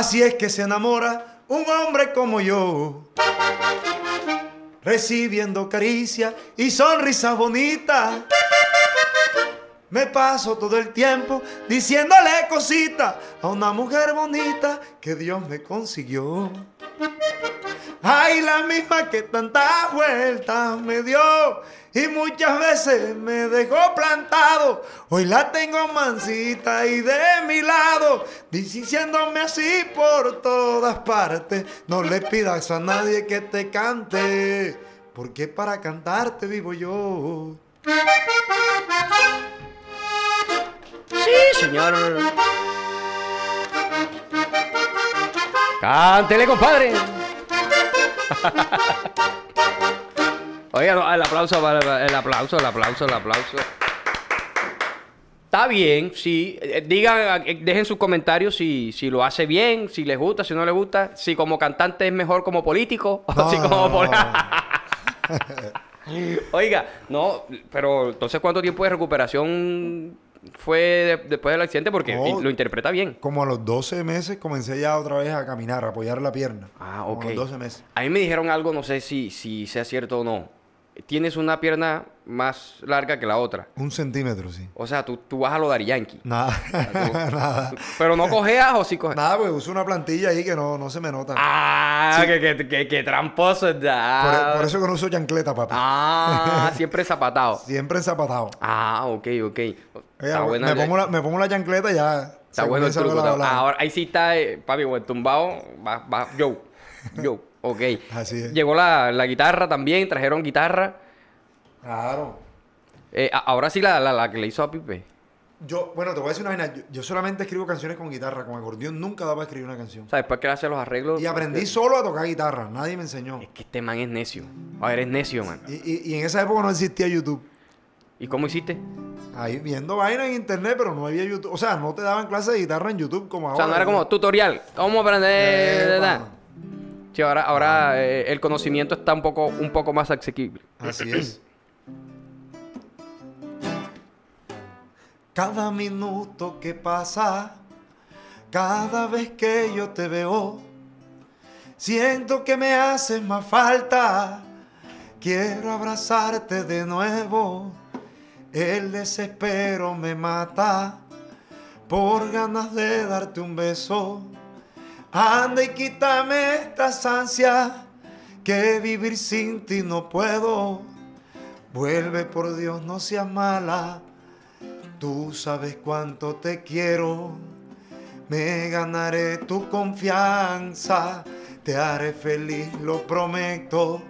Así es que se enamora un hombre como yo. Recibiendo caricia y sonrisa bonita. Me paso todo el tiempo diciéndole cositas a una mujer bonita que Dios me consiguió. Ay, la misma que tantas vueltas me dio y muchas veces me dejó plantado. Hoy la tengo mansita y de mi lado, diciéndome así por todas partes. No le pidas a nadie que te cante, porque para cantarte vivo yo. Sí, señor. Cántele, compadre. Oiga, no, el aplauso, el aplauso, el aplauso, el aplauso. Está bien, sí. Eh, Digan, eh, dejen sus comentarios si, si lo hace bien, si les gusta, si no les gusta, si como cantante es mejor como político, *laughs* o No, si como no, pol- no. *laughs* Oiga, no, pero entonces ¿cuánto tiempo de recuperación fue de- después del accidente? Porque lo interpreta bien. Como a los 12 meses comencé ya otra vez a caminar, a apoyar la pierna. Ah, Como ok. a los 12 meses. A mí me dijeron algo, no sé si, si sea cierto o no. Tienes una pierna más larga que la otra. Un centímetro, sí. O sea, tú, tú vas a lo Dari Yankee. Nada, *laughs* tú- nada. Pero no cojeas o sí cojeas. Nada, pues uso una plantilla ahí que no, no se me nota. Ah, Sí. que, que, que- que tramposo es por, por eso que no uso chancleta, papá. Ah, *laughs* siempre zapatado. Siempre enzapatado. Ah, ok, ok. Oye, Está buena me, la- pongo la, me pongo la chancleta y ya. Está bueno el truco. Ahora, ahí sí está, eh, papi, con el tumbado. Va, va, yo. Yo. Ok. Así es. Llegó la, la guitarra también, trajeron guitarra. Claro. Eh, ahora sí la, la, la que le hizo a Pipe. Yo, bueno, te voy a decir una vaina. Yo, yo solamente escribo canciones con guitarra, con acordeón. Nunca daba a escribir una canción. O sea, después que le hace los arreglos. Y aprendí solo a tocar guitarra. Nadie me enseñó. Es que este man es necio. A ver, es necio, man. Y, y- y en esa época no existía YouTube. ¿Y cómo hiciste? Ahí viendo vaina en internet, pero no había YouTube. O sea, no te daban clases de guitarra en YouTube como O ahora. sea, no era como tutorial. ¿Cómo aprender? Epa. Sí, ahora, ahora eh, el conocimiento está un poco, un poco más asequible. Así *clears throat* es. Cada minuto que pasa, cada vez que yo te veo, siento que me haces más falta. Quiero abrazarte de nuevo. El desespero me mata por ganas de darte un beso. Anda y quítame estas ansias que vivir sin ti no puedo. Vuelve por Dios, no seas mala. Tú sabes cuánto te quiero. Me ganaré tu confianza. Te haré feliz, lo prometo.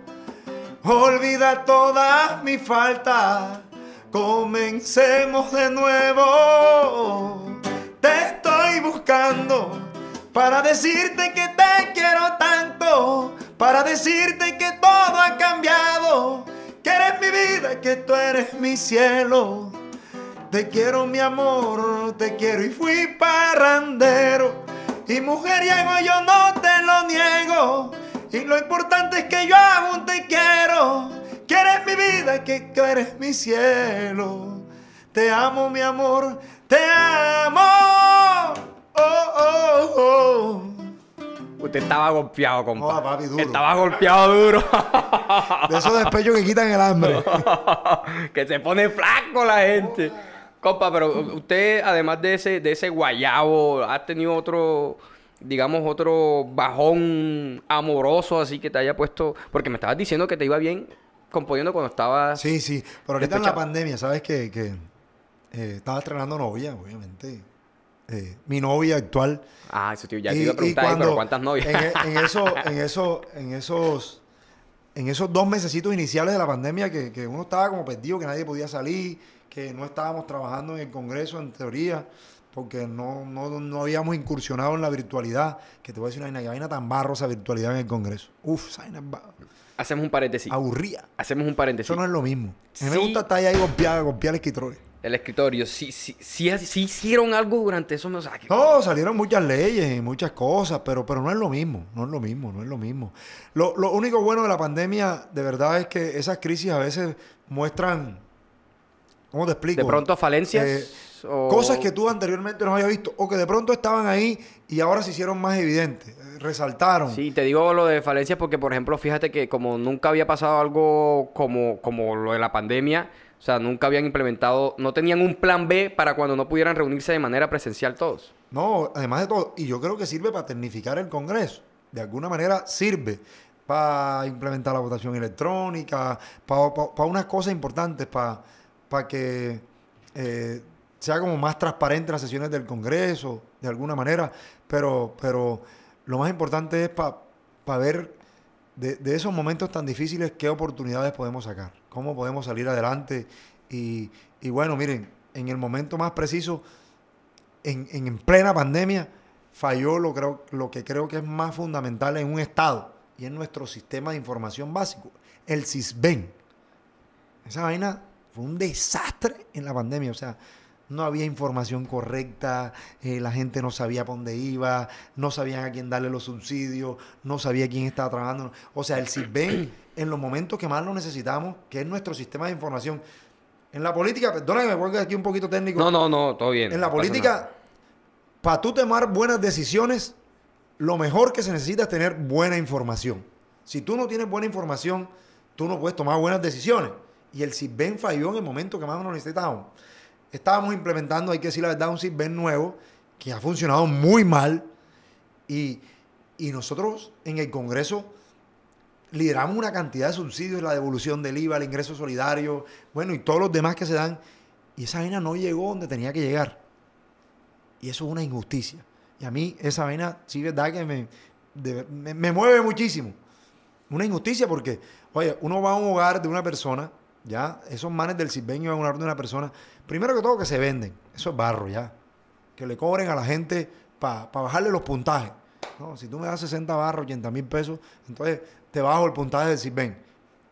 Olvida todas mis faltas. Comencemos de nuevo. Te estoy buscando para decirte que te quiero tanto. Para decirte que todo ha cambiado. Que eres mi vida, que tú eres mi cielo. Te quiero mi amor, te quiero y fui parrandero. Y mujeriego yo no te lo niego. Y lo importante es que yo aún te quiero. Que eres mi vida, que tú eres mi cielo. Te amo mi amor, te amo. Oh, oh, oh. Usted estaba golpeado, compa. Joda, papi, duro. Estaba golpeado duro. De esos despechos que quitan el hambre. *laughs* que se pone flaco la gente. Compa, pero usted, además de ese, de ese guayabo, ha tenido otro, digamos, otro bajón amoroso así que te haya puesto. Porque me estabas diciendo que te iba bien componiendo cuando estabas. Sí, sí. Pero ahorita en la Despechado. pandemia, ¿sabes que, que eh, estaba estrenando novia, obviamente. Eh, mi novia actual. Ah, eso tío, ya Y- te iba a preguntar, "Ay, pero ¿cuántas novias? En, e- *laughs* en eso, en eso, en esos en esos dos mesecitos iniciales de la pandemia que, que uno estaba como perdido, que nadie podía salir, que no estábamos trabajando en el Congreso en teoría, porque no, no, no habíamos incursionado en la virtualidad, que te voy a decir una vaina, tan barro esa virtualidad en el Congreso. Uf, vaina es ba- Hacemos un paréntesis. aburría. Hacemos un paréntesis. Eso no es lo mismo. A mí me gusta estar ahí golpear, golpear el escritorio. El escritorio, sí, sí, sí, sí hicieron algo durante eso. O sea, que- No, salieron muchas leyes y muchas cosas, pero, pero no es lo mismo, no es lo mismo, no es lo mismo. Lo, lo único bueno de la pandemia, de verdad, es que esas crisis a veces muestran, ¿cómo te explico? de pronto falencias. Eh, o- Cosas que tú anteriormente no habías visto o que de pronto estaban ahí y ahora se hicieron más evidentes, resaltaron. Sí, te digo lo de falencias porque, por ejemplo, fíjate que como nunca había pasado algo como, como lo de la pandemia, o sea, nunca habían implementado, no tenían un plan B para cuando no pudieran reunirse de manera presencial todos. No, además de todo, y yo creo que sirve para tecnificar el Congreso. De alguna manera sirve para implementar la votación electrónica, para, unas cosas importantes, para, para que eh, sea como más transparente las sesiones del Congreso, de alguna manera. Pero, pero lo más importante es para ver de, de esos momentos tan difíciles qué oportunidades podemos sacar, cómo podemos salir adelante. Y, y bueno, miren, en el momento más preciso en, en- en plena pandemia falló lo, creo, lo que creo que es más fundamental en un Estado y en nuestro sistema de información básico, el CISBEN. Esa vaina fue un desastre en la pandemia, o sea, no había información correcta, eh, la gente no sabía para dónde iba, no sabían a quién darle los subsidios, no sabía quién estaba trabajando. O sea, el CISBEN, en los momentos que más lo necesitamos, que es nuestro sistema de información. En la política, perdona que me ponga aquí un poquito técnico. No, no, no, todo bien. En la no política, para tú tomar buenas decisiones, lo mejor que se necesita es tener buena información. Si tú no tienes buena información, tú no puedes tomar buenas decisiones. Y el CISBEN falló en el momento que más lo necesitábamos. Estábamos implementando, hay que decir la verdad, un CISBEN nuevo que ha funcionado muy mal. Y, y nosotros en el Congreso lideramos una cantidad de subsidios, la devolución del IVA, el ingreso solidario, bueno, y todos los demás que se dan. Y esa vaina no llegó donde tenía que llegar. Y eso es una injusticia. Y a mí esa vaina, sí, verdad que me, me, mueve muchísimo. Una injusticia porque, oye, uno va a un hogar de una persona, ya, esos manes del Silveño van a un hogar de una persona, primero que todo que se venden, eso es barro, ya. Que le cobren a la gente para bajarle los puntajes. No, si tú me das 60 barros, 80 mil pesos, entonces te bajo el puntaje del Silven.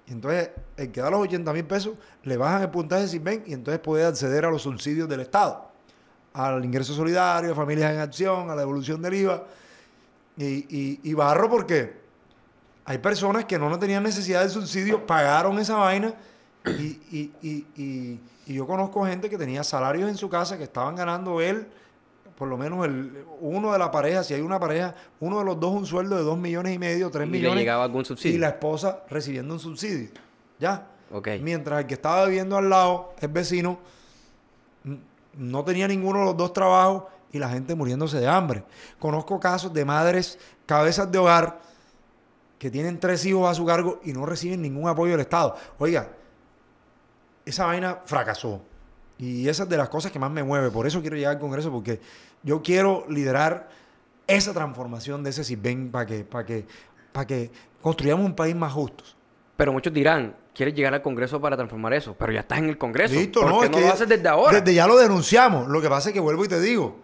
Y entonces, el que da los 80 mil pesos, le bajan el puntaje del Silven y entonces puede acceder a los subsidios del Estado. Al ingreso solidario, a familias en acción, a la devolución del IVA. Y, y, y barro porque hay personas que no, no tenían necesidad de subsidio, pagaron esa vaina y- y- y- y yo conozco gente que tenía salarios en su casa que estaban ganando él, por lo menos el, uno de la pareja, si hay una pareja, uno de los dos un sueldo de dos millones y medio, tres Y le millones. llegaba algún subsidio. Y la esposa recibiendo un subsidio. ¿Ya? Ok. Mientras el que estaba viviendo al lado, el vecino, no tenía ninguno de los dos trabajos y la gente muriéndose de hambre. Conozco casos de madres, cabezas de hogar, que tienen tres hijos a su cargo y no reciben ningún apoyo del Estado. Oiga, esa vaina fracasó. Y esa es de las cosas que más me mueve. Por eso quiero llegar al Congreso, porque yo quiero liderar esa transformación de ese CISBEN para que, para que, para que construyamos un país más justo. Pero muchos dirán, ¿quieres llegar al Congreso para transformar eso? Pero ya estás en el Congreso. Listo, ¿Por no, qué es no que lo haces desde ahora? Desde ya lo denunciamos. Lo que pasa es que vuelvo y te digo,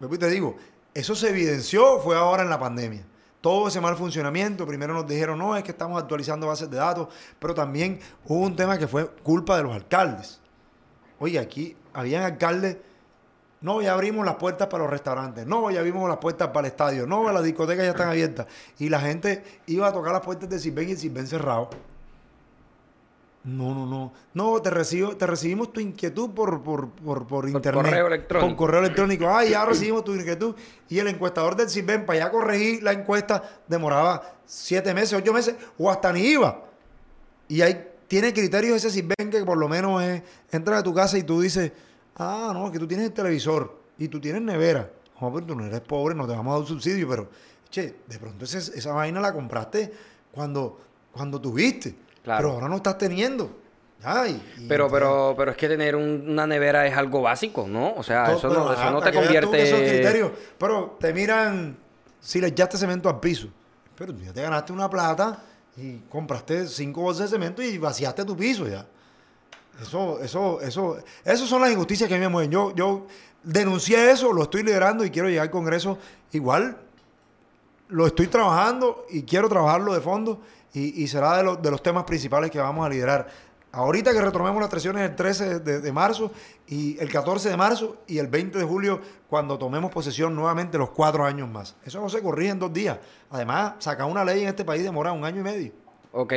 vuelvo y te digo, eso se evidenció fue ahora en la pandemia. Todo ese mal funcionamiento, primero nos dijeron, no, es que estamos actualizando bases de datos, pero también hubo un tema que fue culpa de los alcaldes. Oye, aquí habían alcaldes, no, ya abrimos las puertas para los restaurantes, no, ya abrimos las puertas para el estadio, no, las discotecas ya están abiertas. Y la gente iba a tocar las puertas de Sirven y el Sirven cerrado. No, no, no. No, te recibo, te recibimos tu inquietud por, por, por, por internet. correo electrónico. Por correo electrónico. Ah, ya recibimos tu inquietud. Y el encuestador del CISBEN, para ya corregir la encuesta, demoraba siete meses, ocho meses, o hasta ni iba. Y hay, tiene criterios ese CISBEN que por lo menos es, entras a tu casa y tú dices, ah, no, que tú tienes el televisor y tú tienes nevera. No, pero tú no eres pobre, no te vamos a dar un subsidio, pero, che, de pronto esa vaina la compraste cuando, cuando tuviste. Claro. Pero ahora no estás teniendo. Ya, y- y Pero, entonces- pero, pero es que tener un- una nevera es algo básico, ¿no? O sea, todo- eso no, eso no te esos convierte... criterios, pero te miran si le echaste cemento al piso. Pero tú ya te ganaste una plata y compraste cinco bolsas de cemento y vaciaste tu piso ya. Eso, eso, eso, esas son las injusticias que a mí me mueven. Yo, yo denuncié eso, lo estoy liderando y quiero llegar al Congreso. Igual lo estoy trabajando y quiero trabajarlo de fondo y, y será de, los de los temas principales que vamos a liderar. Ahorita que retomemos las sesiones el 13 de, de, marzo y el 14 de marzo y el 20 de julio cuando tomemos posesión nuevamente los cuatro años más. Eso no se corrige en dos días. Además, sacar una ley en este país demora un año y medio. Ok.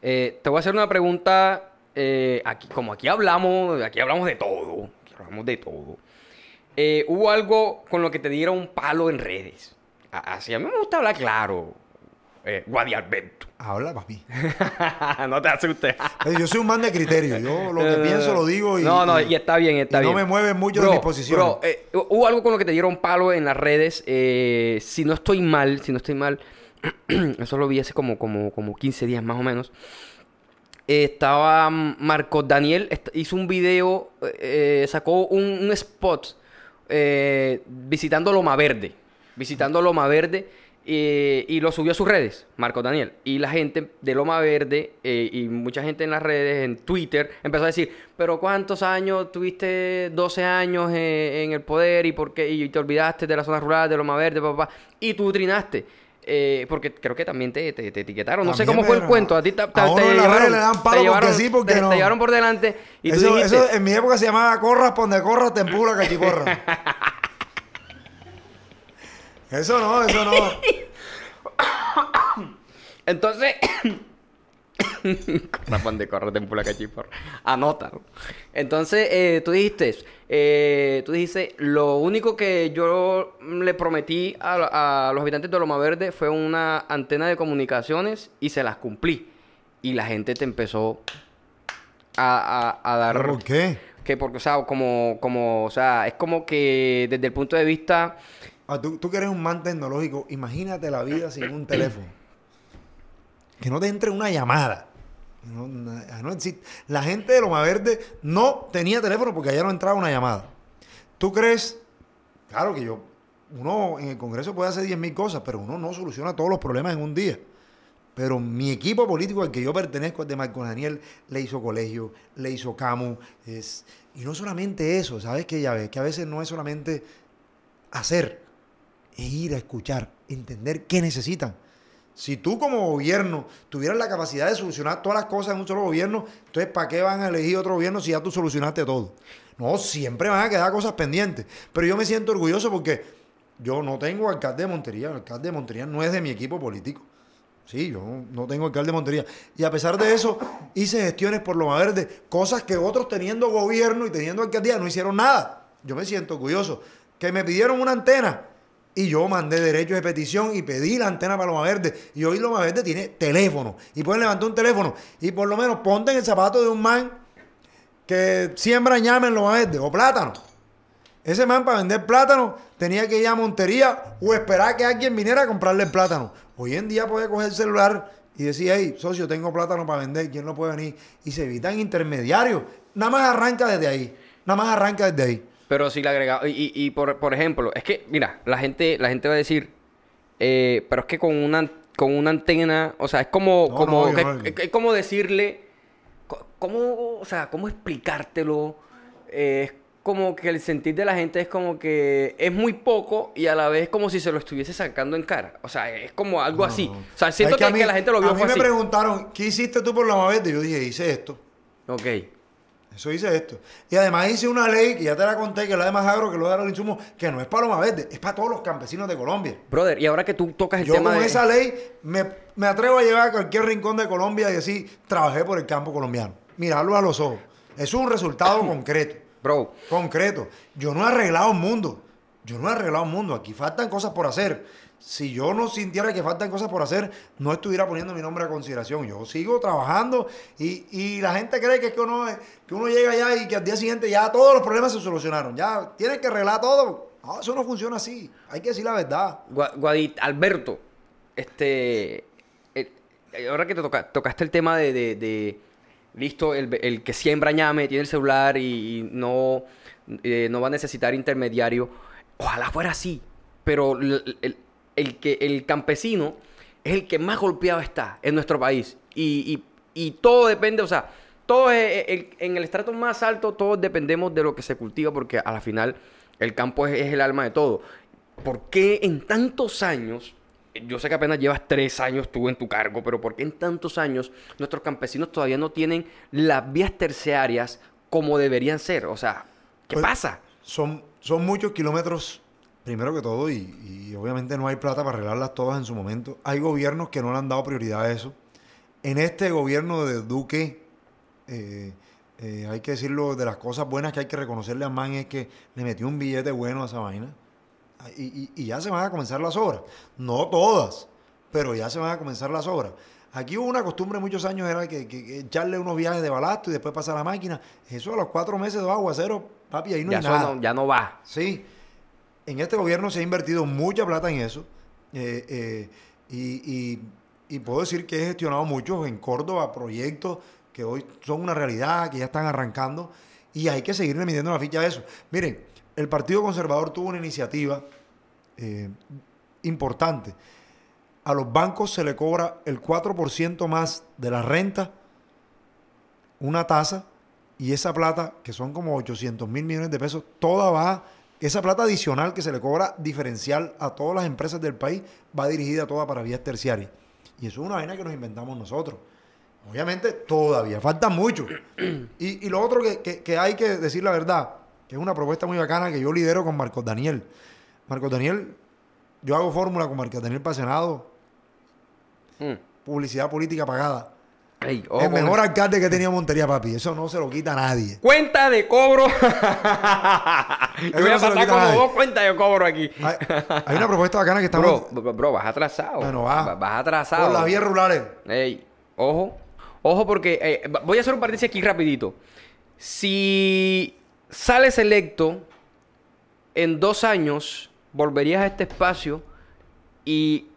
Eh, te voy a hacer una pregunta. Eh, aquí, como aquí hablamos, aquí hablamos de todo. Aquí hablamos de todo. Eh, ¿Hubo algo con lo que te dieron un palo en redes? Así a mí me gusta hablar claro. Eh, Guadialberto. Habla, papi. *laughs* no te asustes. yo soy un man de criterio. Yo lo que *laughs* pienso lo digo y. No, no, y está bien, está bien. No me mueve mucho de mis posiciones. Bro, eh, hubo algo con lo que te dieron palo en las redes. Eh, si no estoy mal, si no estoy mal, *clears throat* eso lo vi hace como, como, como 15 días más o menos. Estaba Marco Daniel, hizo un video, eh, sacó un, spot visitando Loma Verde. Visitando Loma Verde. Eh, y lo subió a sus redes, Marco Daniel. Y la gente de Loma Verde eh, y mucha gente en las redes, en Twitter, empezó a decir, pero ¿cuántos años tuviste 12 años eh, en el poder y, por qué, y te olvidaste de la zona rural, de Loma Verde, papá? Y tú trinaste. Porque creo que también te, te, etiquetaron. No sé cómo fue el cuento. A ti te, te, llevaron, le dan palo porque sí, porque te, no. te llevaron por delante. Y eso, tú dijiste, eso en mi época se llamaba corras, ponde corras, te empula, cachiporra. *laughs* Eso no, eso no. Entonces. Rapón de corre, tempula cachipor. Anótalo. Entonces, eh, tú dijiste. Eh, tú dijiste, lo único que yo le prometí a, a, los habitantes de Loma Verde fue una antena de comunicaciones y se las cumplí. Y la gente te empezó a, a, a dar. ¿Por qué? Que porque, o sea, como, como, o sea, es como que desde el punto de vista Ah, tú, tú que eres un man tecnológico, imagínate la vida sin un teléfono. Que no te entre una llamada. Existe. La gente de Loma Verde no tenía teléfono porque allá no entraba una llamada. ¿Tú crees? Claro que yo, uno en el Congreso puede hacer 10.000 cosas, pero uno no soluciona todos los problemas en un día. Pero mi equipo político al que yo pertenezco, el de Marco Daniel, le hizo colegio, le hizo CAMU. Y no solamente eso, ¿sabes qué? Ya ves, que a veces no es solamente hacer, es ir a escuchar, entender qué necesitan. Si tú como gobierno tuvieras la capacidad de solucionar todas las cosas en un solo gobierno, entonces ¿para qué van a elegir otro gobierno si ya tú solucionaste todo? No, siempre van a quedar cosas pendientes. Pero yo me siento orgulloso porque yo no tengo alcalde de Montería. El alcalde de Montería no es de mi equipo político. Sí, yo no tengo alcalde de Montería. Y a pesar de eso, hice gestiones por Loma Verde, cosas que otros teniendo gobierno y teniendo alcaldía no hicieron nada. Yo me siento orgulloso. Que me pidieron una antena y yo mandé derechos de petición y pedí la antena para Loma Verde. Y hoy Loma Verde tiene teléfono. Y pueden levantar un teléfono. Y por lo menos ponte en el zapato de un man que siembra ñame en Loma Verde o plátano. Ese man para vender plátano tenía que ir a Montería o esperar que alguien viniera a comprarle el plátano. Hoy en día puede coger el celular y decir, hey, socio, tengo plátano para vender, ¿quién no puede venir? Y se evitan intermediarios. Nada más arranca desde ahí. Nada más arranca desde ahí. Pero si le agregamos, y, y, por, por, ejemplo, es que, mira, la gente, la gente va a decir, eh, pero es que con una, con una antena, o sea, es como, no, como, no, que, no, es, es, como decirle, cómo, o sea, cómo explicártelo, eh, es como que el sentir de la gente es como que es muy poco y a la vez como si se lo estuviese sacando en cara. O sea, es como algo así. O sea, siento es que, que, a mí, que la gente lo vio A mí me así. preguntaron, ¿qué hiciste tú por la Mavete? Yo dije, hice esto. Ok. Eso hice esto. Y además hice una ley, que ya te la conté, que es la de más agro, que lo de los insumos, que no es para Loma Verde, es para todos los campesinos de Colombia. Brother, y ahora que tú tocas el Yo tema con de... esa ley me, me, atrevo a llegar a cualquier rincón de Colombia y decir, trabajé por el campo colombiano. Mirarlo a los ojos. Es un resultado *clears throat* concreto. Bro. Concreto. Yo no he arreglado el mundo. Yo no he arreglado el mundo. Aquí faltan cosas por hacer. Si yo no sintiera que faltan cosas por hacer, no estuviera poniendo mi nombre a consideración. Yo sigo trabajando y, y la gente cree que, es que, uno, que uno llega allá y que al día siguiente ya todos los problemas se solucionaron. Ya tienes que arreglar todo. Eso no funciona así. Hay que decir la verdad. Guadit, Alberto, este, eh, ahora que te toca, tocaste el tema de, de, listo, el, el, que siembra ñame, tiene el celular y, no, eh, no va a necesitar intermediario. Ojalá fuera así, pero el que el campesino es el que más golpeado está en nuestro país. Y, y- y todo depende, o sea, todo es- el- en el estrato más alto, todos dependemos de lo que se cultiva, porque a la final el campo es, es el alma de todo. ¿Por qué en tantos años, yo sé que apenas llevas tres años tú en tu cargo, pero ¿por qué en tantos años nuestros campesinos todavía no tienen las vías terciarias como deberían ser? O sea, ¿qué Pues, pasa? Son, son muchos kilómetros, primero que todo, y, y obviamente no hay plata para arreglarlas todas en su momento. Hay gobiernos que no le han dado prioridad a eso. En este gobierno de Duque, eh, eh, hay que decirlo, de las cosas buenas que hay que reconocerle a Man es que le metió un billete bueno a esa vaina. Y, y- y ya se van a comenzar las obras. No todas, pero ya se van a comenzar las obras. Aquí hubo una costumbre muchos años, era que, que- que echarle unos viajes de balasto y después pasar la máquina. Eso a los cuatro meses de aguacero, papi, ahí no ya, hay nada. no, ya no va. Sí, en este gobierno se ha invertido mucha plata en eso. eh, eh, y, puedo decir que he gestionado muchos en Córdoba proyectos que hoy son una realidad, que ya están arrancando. Y hay que seguirle midiendo la ficha a eso. Miren, el Partido Conservador tuvo una iniciativa eh, importante. A los bancos se le cobra el 4% más de la renta, una tasa, y esa plata, que son como 800 mil millones de pesos, toda va, esa plata adicional que se le cobra diferencial a todas las empresas del país, va dirigida toda para vías terciarias. Y eso es una vaina que nos inventamos nosotros. Obviamente todavía falta mucho. *clears throat* Y, y lo otro que, que- que hay que decir la verdad, que es una propuesta muy bacana que yo lidero con Marcos Daniel. Marcos Daniel, yo hago fórmula con Marcos Daniel para Senado, Mm. publicidad política pagada. El mejor alcalde que tenía Montería, papi. Eso no se lo quita a nadie. Cuenta de cobro. *laughs* Yo voy a pasar como dos cuentas de cobro aquí. Hay, hay una propuesta bacana que estamos Bro, bro, bro, vas atrasado. Bueno, va. Va- Vas atrasado. por las vías rurales. Ey, ojo. Ojo porque eh, voy a hacer un paréntesis aquí rapidito. Si sales electo, en dos años volverías a este espacio y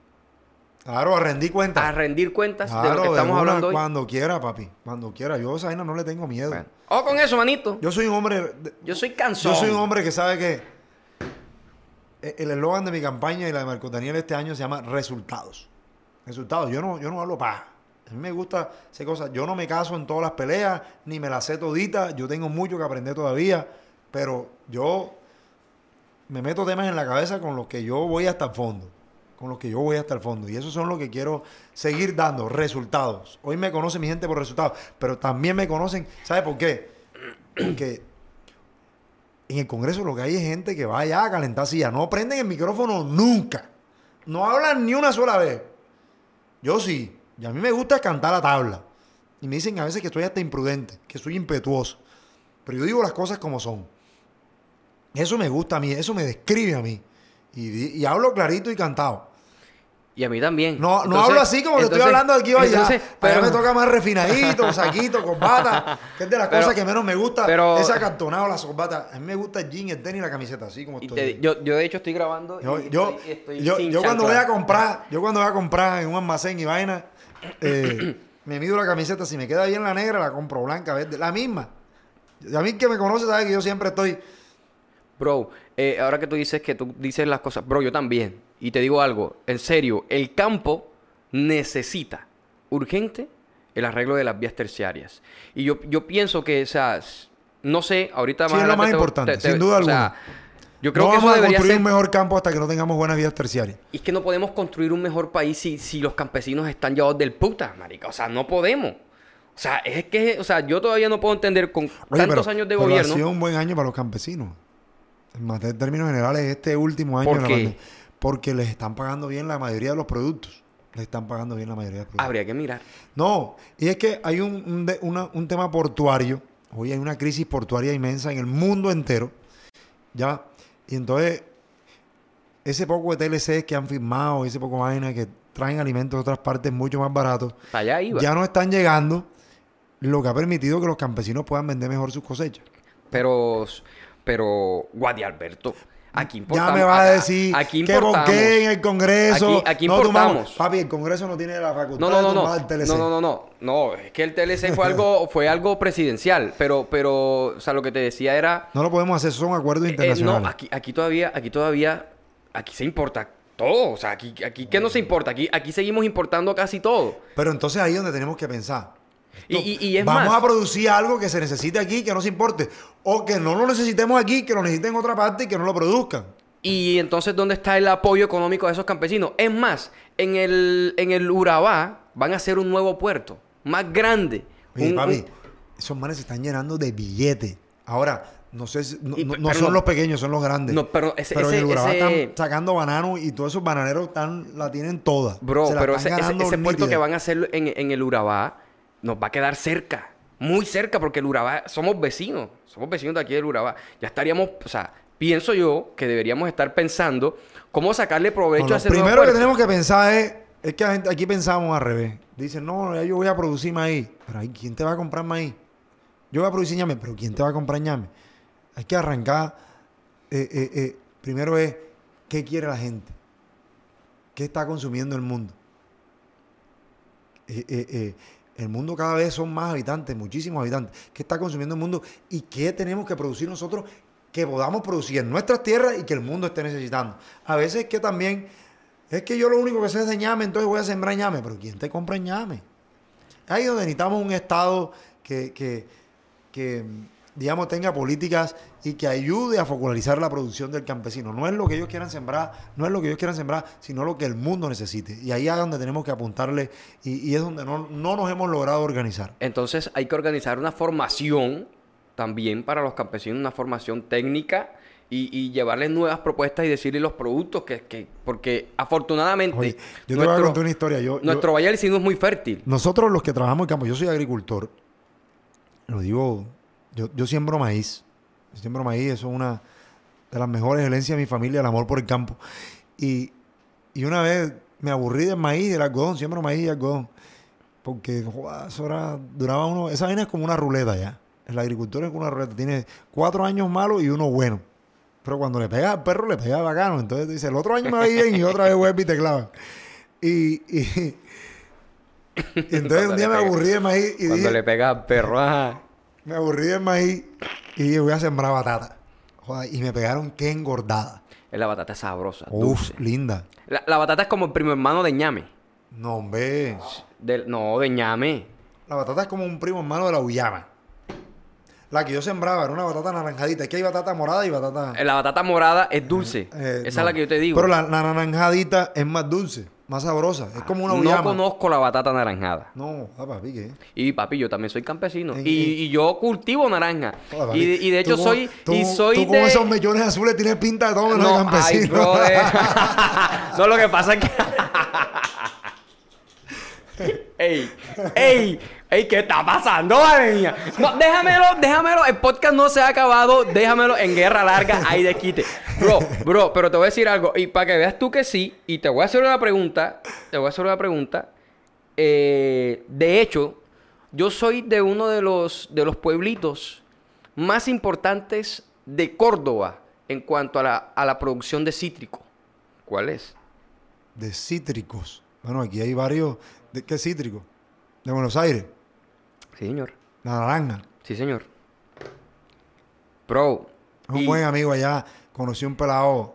Claro, a rendir cuenta. a rendir cuentas de lo Claro, que estamos una, hablando hoy. Cuando quiera, papi. Cuando quiera. Yo a esa vaina no le tengo miedo. Bueno, Ojo con eso, manito. Yo soy un hombre. de- Yo soy cansón. Yo soy un hombre que sabe que e- el eslogan de mi campaña y la de Marco Daniel este año se llama resultados. Resultados. Yo no, yo no hablo paja. A mí me gusta hacer cosas. Yo no me caso en todas las peleas, ni me las sé toditas. Yo tengo mucho que aprender todavía. Pero yo me meto temas en la cabeza con los que yo voy hasta el fondo. Con los que yo voy hasta el fondo. Y esos son los que quiero seguir dando, resultados. Hoy me conoce mi gente por resultados. Pero también me conocen, ¿sabe por qué? Porque en el Congreso lo que hay es gente que va allá a calentar silla. No prenden el micrófono nunca. No hablan ni una sola vez. Yo sí. Y a mí me gusta cantar a tabla. Y me dicen a veces que estoy hasta imprudente, que soy impetuoso. Pero yo digo las cosas como son. Eso me gusta a mí, eso me describe a mí. Y hablo clarito y cantado. Y a mí también. No, no Entonces- hablo así como que estoy entonces- hablando aquí allá. entonces, Allá pero- me toca más refinadito, saquito, *laughs* corbata, que es de las Pero- cosas que menos me gusta. pero- ese acartonado, la corbata. A mí me gusta el jean, el tenis y la camiseta, así como estoy. te- yo, yo de hecho estoy grabando. Yo, y yo, estoy- estoy yo, yo cuando voy a comprar, yo cuando voy a comprar en un almacén y vaina, *coughs* eh, me mido la camiseta, si me queda bien la negra, la compro blanca, verde, la misma. Y a mí que me conoce sabe que yo siempre estoy. Bro, eh, ahora que tú dices que tú dices las cosas, bro, yo también. Y te digo algo, en serio, el campo necesita urgente el arreglo de las vías terciarias. Y yo, yo pienso que, o sea, no sé, ahorita Sí, más es lo más te- importante, te- te- sin duda o sea, alguna. yo creo no que eso vamos a debería construir ser... un mejor campo hasta que no tengamos buenas vías terciarias. Y es que no podemos construir un mejor país si, si los campesinos están llevados del puta, marica. O sea, no podemos. O sea, es que, o sea, yo todavía no puedo entender con Oye, tantos pero- años de pero gobierno. Ha sido un buen año para los campesinos. En en términos generales, este último año ¿Por de porque les están pagando bien la mayoría de los productos. Les están pagando bien la mayoría de los productos. Habría que mirar. No, y es que hay un, un de- una- un tema portuario. Hoy hay una crisis portuaria inmensa en el mundo entero. ¿Ya? Y entonces, ese poco de TLC que han firmado, ese poco vaina que traen alimentos de otras partes mucho más baratos, allá iba. ya no están llegando, lo que ha permitido que los campesinos puedan vender mejor sus cosechas. Pero, pero, Guadi Aquí Ya importamos. me va a decir aquí que porque en el Congreso. Aquí- aquí no importamos. Papi, el Congreso no tiene la facultad No, no, de no, no. el TLC. No, no, no, no. No, es que el TLC fue algo, *laughs* fue algo presidencial. Pero, pero, o sea, lo que te decía era. No lo podemos hacer, son acuerdos eh, internacionales. no, aquí, aquí todavía, aquí todavía, aquí se importa todo. O sea, aquí, aquí ¿qué nos importa? Aquí, aquí seguimos importando casi todo. Pero entonces ahí es donde tenemos que pensar. Y, y- y es Vamos más, a producir algo que se necesite aquí, que no se importe. O que no lo necesitemos aquí, que lo necesiten en otra parte y que no lo produzcan. y entonces, ¿dónde está el apoyo económico de esos campesinos? Es más, en el, en el Urabá van a hacer un nuevo puerto, más grande. Oye, Un- papi, un- esos manes se están llenando de billetes. Ahora, no sé si, no, Y- no- pero no son no- los pequeños, son los grandes. No, pero ese- pero en el Urabá ese- están sacando bananos y todos esos bananeros están, la tienen toda. Bro, Se la pero están ese, ese- puerto que van a hacer en, en el Urabá nos va a quedar cerca. Muy cerca, porque el Urabá, somos vecinos. Somos vecinos de aquí del Urabá. Ya estaríamos, o sea, pienso yo que deberíamos estar pensando cómo sacarle provecho No, a nuevo primero que tenemos que pensar es, es que aquí pensamos al revés. Dicen, no, yo voy a producir maíz. Pero ahí, ¿quién te va a comprar maíz? Yo voy a producir ñame, pero ¿quién te va a comprar ñame? Hay que arrancar. eh, eh, eh, primero es, ¿qué quiere la gente? ¿Qué está consumiendo el mundo? Eh, eh, eh, el mundo cada vez son más habitantes, muchísimos habitantes. ¿Qué está consumiendo el mundo? ¿Y qué tenemos que producir nosotros que podamos producir en nuestras tierras y que el mundo esté necesitando? A veces que también es que yo lo único que sé es de ñame, entonces voy a sembrar ñame. Pero ¿quién te compra ñame? Ahí es donde necesitamos un Estado que, que, que, digamos, tenga políticas y que ayude a focalizar la producción del campesino. No es lo que ellos quieran sembrar, no es lo que ellos quieran sembrar, sino lo que el mundo necesite. Y ahí es donde tenemos que apuntarle y, y es donde no, no nos hemos logrado organizar. Entonces hay que organizar una formación también para los campesinos, una formación técnica y, y llevarles nuevas propuestas y decirles los productos que, que- porque afortunadamente Oye, yo te voy a contar una historia. Yo, yo- nuestro Valle del Sino es muy fértil. nosotros los que trabajamos en campo, yo soy agricultor, lo digo, yo, yo siembro maíz. Yo siembro maíz, eso es una de las mejores herencias de mi familia, el amor por el campo. Y, y una vez me aburrí del maíz, del algodón, siembro maíz y algodón. Porque joder, eso era, duraba uno, esa vaina es como una ruleta ya. El agricultor es como una ruleta, tiene cuatro años malos y uno bueno. Pero cuando le pega al perro, le pega bacano. Entonces dice, el otro año me va bien y otra vez vuelve y te clavan. Y, y, y *laughs* entonces un día me aburrí del maíz y Cuando dije, le pega al perro, ajá. Me aburrí del maíz y dije, voy a sembrar batata. Joder, y me pegaron qué engordada. La batata es sabrosa, Uf, dulce. linda. La, la batata es como el primo hermano de ñame. No, hombre. Del- no, de ñame. La batata es como un primo hermano de la uyama. La que yo sembraba era una batata naranjadita. Es que hay batata morada y batata... La batata morada es dulce. eh, Esa no. es la que yo te digo. Pero la, la naranjadita es más dulce, más sabrosa. Es como una no uyama. conozco la batata naranjada. No, ah, papi, ¿qué? Y papi, yo también soy campesino. Y, y yo cultivo naranja. Papi. y, de, y de hecho Tú soy. tú- y soy tú con de. esos mellones azules tienes pinta de todo menos de no, ay, campesino. no, *laughs* *laughs* lo que pasa es que. *laughs* ¡Ey! ¡Ey! ¡Ey! ¿Qué está pasando, madre mía? No, déjamelo, déjamelo. El podcast no se ha acabado. Déjamelo en guerra larga. Ahí de quite. Bro, bro, pero te voy a decir algo. Y para que veas tú que sí. Y te voy a hacer una pregunta. Te voy a hacer una pregunta. Eh, de hecho, yo soy de uno de los, de los pueblitos más importantes de Córdoba en cuanto a la, a la producción de cítrico. ¿Cuál es? De cítricos. Bueno, aquí hay varios. ¿De qué cítrico? De Buenos Aires. Sí, señor. La naranja. Sí, señor. Bro. Es un y- buen amigo allá. Conocí un pelado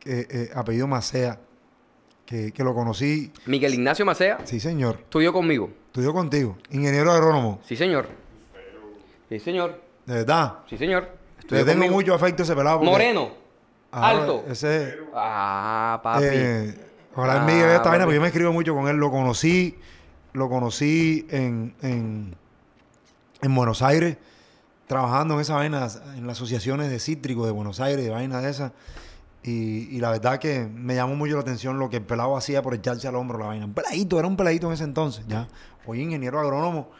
que eh, apellido Macea. Que, que lo conocí. Miguel Ignacio Macea Sí, señor. estudió conmigo. Estudió contigo. Ingeniero agrónomo. Sí, señor. Sí, señor. De verdad. Sí, señor. Le Estudió tengo conmigo. mucho afecto a ese pelado. porque- Moreno. Ah, alto. Ese. Ah, papi. Eh, ojalá Ah, diga esta vaina, porque yo me escribo mucho con él. Lo conocí, lo conocí en, en, en Buenos Aires, trabajando en esa vaina, en las asociaciones de cítricos de Buenos Aires, de vainas de esas. Y, y la verdad que me llamó mucho la atención lo que el pelado hacía por echarse al hombro la vaina. Un peladito, era un peladito en ese entonces, ya. Hoy ingeniero agrónomo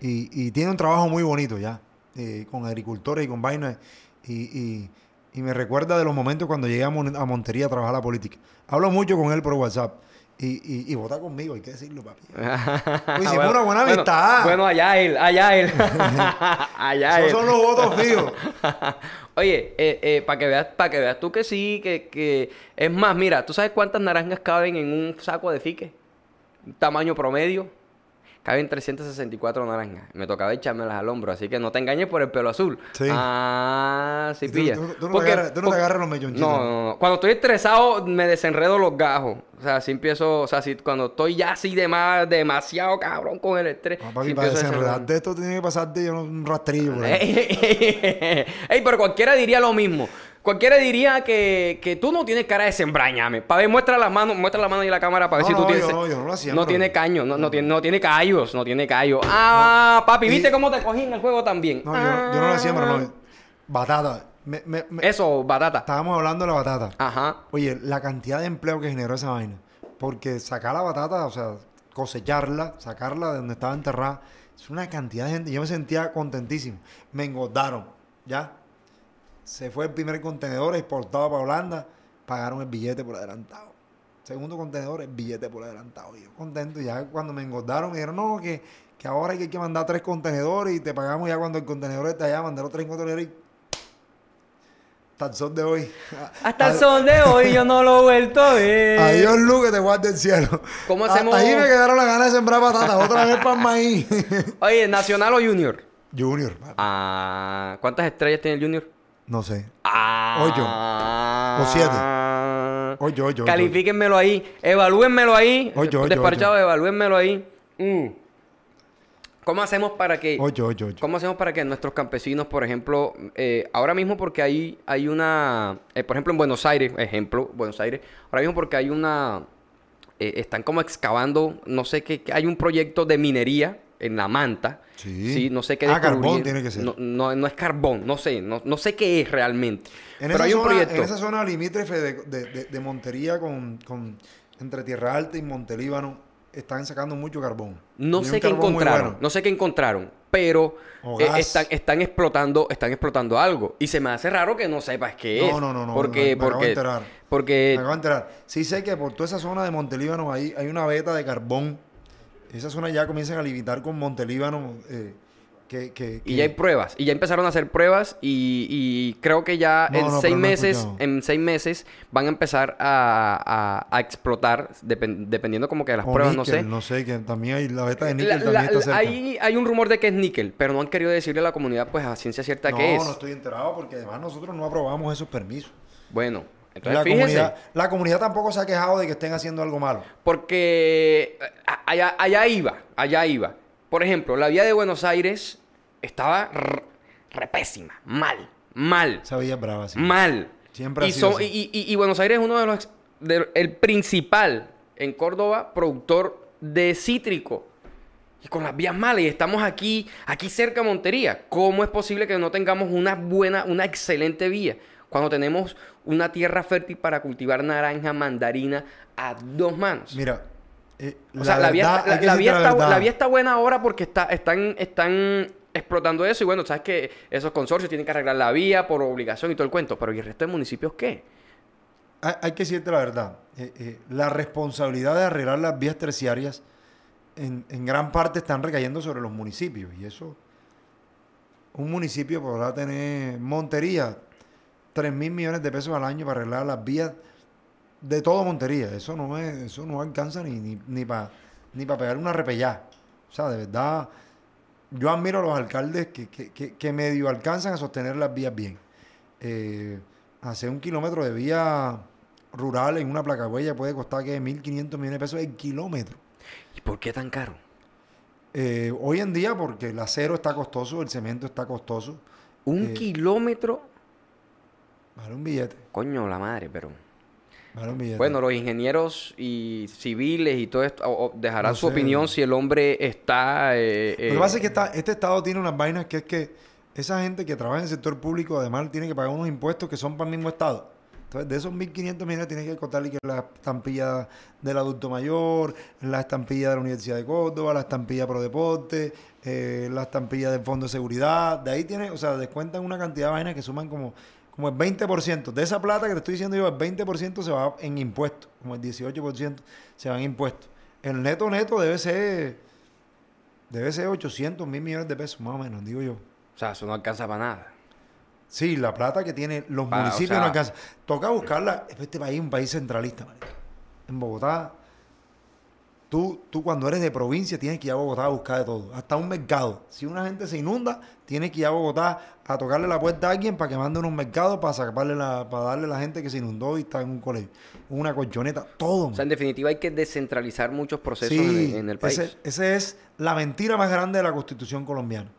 y, y tiene un trabajo muy bonito ya, eh, con agricultores y con vainas. Y, y- me recuerda de los momentos cuando llegué a, a Montería a trabajar la política. Hablo mucho con él por WhatsApp. Y, y, y vota conmigo, hay que decirlo, papi. *laughs* hicimos una buena bueno, amistad. Bueno, allá él, allá él. *laughs* *laughs* allá él. Esos son los votos fijos. Oye, eh, para que veas, para que veas tú que sí, que, que es más, mira, ¿tú sabes cuántas naranjas caben en un saco de fique? Tamaño promedio. Caben 364 naranjas. Me tocaba echármelas al hombro, así que no te engañes por el pelo azul. Sí. Ah, sí Y tú- pilla. tú- tú no te Porque- agarras- tú no te agarras los mechonchitos. No, no, no. Cuando estoy estresado me desenredo los gajos. O sea, si empiezo, o sea, si cuando estoy ya así de más, demasiado cabrón con el estrés. No, sí papi, para empiezo a desenredar. desenredarte esto tiene que pasarte un rastrillo. Ey, *laughs* ey, pero cualquiera diría lo mismo. Cualquiera diría que, que tú no tienes cara de sembrañame. Para ver, muestra la mano, muestra la mano y la cámara para ver No, si tú no, tienes. yo no, yo no la siembro. no tiene caño, no, no tiene, no tiene callos, no tiene callos. Ah, papi, ¿viste Y- cómo te cogí en el juego también? No, yo, no- yo no la siembro, no. Batata. Me- me- me- Eso, batata. Estábamos hablando de la batata. Ajá. Oye, la cantidad de empleo que generó esa vaina. Porque sacar la batata, o sea, cosecharla, sacarla de donde estaba enterrada, es una cantidad de gente. Yo me sentía contentísimo. Me engordaron, ¿ya? Se fue el primer contenedor exportado para Holanda, pagaron el billete por adelantado. Segundo contenedor, el billete por adelantado. Y yo contento, ya cuando me engordaron, me dijeron, no, que, que ahora hay que mandar tres contenedores y te pagamos ya cuando el contenedor está allá, mandar los tres contenedores y... Hasta el sol de hoy. *laughs* Hasta el sol de hoy yo no lo he vuelto a ver. Adiós, Lu, que te guarde el cielo. ¿Cómo Hasta hacemos- ahí me quedaron las ganas de sembrar patatas. Otra vez para el maíz. *laughs* Oye, ¿nacional o junior? Junior. Ah, ¿cuántas estrellas tiene el junior? No sé. Ah. O siete. Oye, oye. Califíquenmelo ahí. Evalúenmelo ahí. Oye, oye, Desparchado, evalúenmelo ahí. Mm. ¿Cómo hacemos para que... Oye, oye, oye. ¿Cómo hacemos para que nuestros campesinos, por ejemplo, eh, ahora mismo porque hay, hay una, eh, por ejemplo en Buenos Aires, ejemplo, Buenos Aires, ahora mismo porque hay una, eh, están como excavando, no sé qué- hay un proyecto de minería en la manta, Sí. no sé qué Ah, carbón tiene que ser. No, no, no es carbón, no sé, no, no sé qué es realmente, En, pero hay un proyecto. en esa zona limítrofe de, de, de- de Montería con, con- entre Tierra Alta y Montelíbano, están sacando mucho carbón. No Y sé qué encontraron, bueno. no sé qué encontraron, pero eh, están, están explotando, están explotando algo. Y se me hace raro que no sepas qué No, es. no, no, no, Porque, me- me acabo de porque, enterar. porque Me acabo de enterar. Sí sé que por toda esa zona de Montelíbano hay, hay una veta de carbón. Esa zona ya comienzan a limitar con Montelíbano. eh, que, que, Y que- ya hay pruebas. Y ya empezaron a hacer pruebas. Y, y creo que ya No, en no, seis no meses, en seis meses, van a empezar a, a- a explotar, depen- dependiendo como que de las o pruebas, no sé. No sé, que también hay la beta de níquel la- también está cerca. hay, hay un rumor de que es níquel, pero no han querido decirle a la comunidad, pues, a ciencia cierta no, qué es. no estoy enterado porque además nosotros no aprobamos esos permisos. Bueno, entonces La fíjese. comunidad, la comunidad tampoco se ha quejado de que estén haciendo algo malo. Porque eh, allá, allá iba, allá iba. Por ejemplo, la vía de Buenos Aires estaba repésima, mal, mal, Esa villa es brava, sí. mal. Siempre ha y, sido son- así. y, y- y Buenos Aires es uno de los, de- el principal en Córdoba productor de cítrico. Y con las vías malas, y estamos aquí, aquí cerca de Montería. ¿Cómo es posible que no tengamos una buena, una excelente vía? Cuando tenemos una tierra fértil para cultivar naranja, mandarina a dos manos. Mira, eh, O sea, la, vía, verdad, está, la- hay que la decirte vía está, verdad. la vía está buena ahora porque está, están, están explotando eso. Y bueno, sabes que esos consorcios tienen que arreglar la vía por obligación y todo el cuento. Pero ¿y el resto de municipios qué? Hay, hay que decirte la verdad. Eh, eh, la responsabilidad de arreglar las vías terciarias en, en gran parte están recayendo sobre los municipios. Y eso, un municipio podrá tener Montería, 3 mil millones de pesos al año para arreglar las vías de todo Montería. Eso no es, eso no alcanza ni, ni, ni para ni pa pegar una repellá. O sea, de verdad, yo admiro a los alcaldes que, que, que- que medio alcanzan a sostener las vías bien. Eh, hacer un kilómetro de vía rural en una placa huella puede costar que 1.500 millones de pesos el kilómetro. ¿Y por qué tan caro? Eh, hoy en día, porque el acero está costoso, el cemento está costoso, Un Eh, kilómetro. Vale un billete. Coño, la madre, pero. Vale un billete. Bueno, los ingenieros y civiles y todo esto o- o dejarán No su sé. opinión si el hombre está. eh, Lo que eh, pasa es que está- este estado tiene unas vainas que es que esa gente que trabaja en el sector público además tiene que pagar unos impuestos que son para el mismo estado. Entonces, de esos 1.500 millones tiene que contarle que la estampilla del adulto mayor, la estampilla de la Universidad de Córdoba, la estampilla Pro Deporte, eh, la estampilla del Fondo de Seguridad. De ahí tiene, o sea, descuentan una cantidad de vainas que suman como, como el 20%. De esa plata que te estoy diciendo yo, el 20% se va en impuestos, como el 18% se va en impuestos. El neto neto debe ser Debe ser 800 mil millones de pesos, más o menos, digo yo. O sea, eso no alcanza para nada. Sí, la plata que tienen los o municipios sea- no alcanza. Toca buscarla. Este país es un país centralista, marico. En Bogotá, tú, tú cuando eres de provincia tienes que ir a Bogotá a buscar de todo, hasta un mercado. Si una gente se inunda, tienes que ir a Bogotá a tocarle la puerta a alguien para que mande unos mercados para sacarle la, para darle a la gente que se inundó y está en un colegio, una colchoneta, todo. O sea, en definitiva hay que descentralizar muchos procesos en, Sí, el, en el país. ese- esa es la mentira más grande de la constitución colombiana.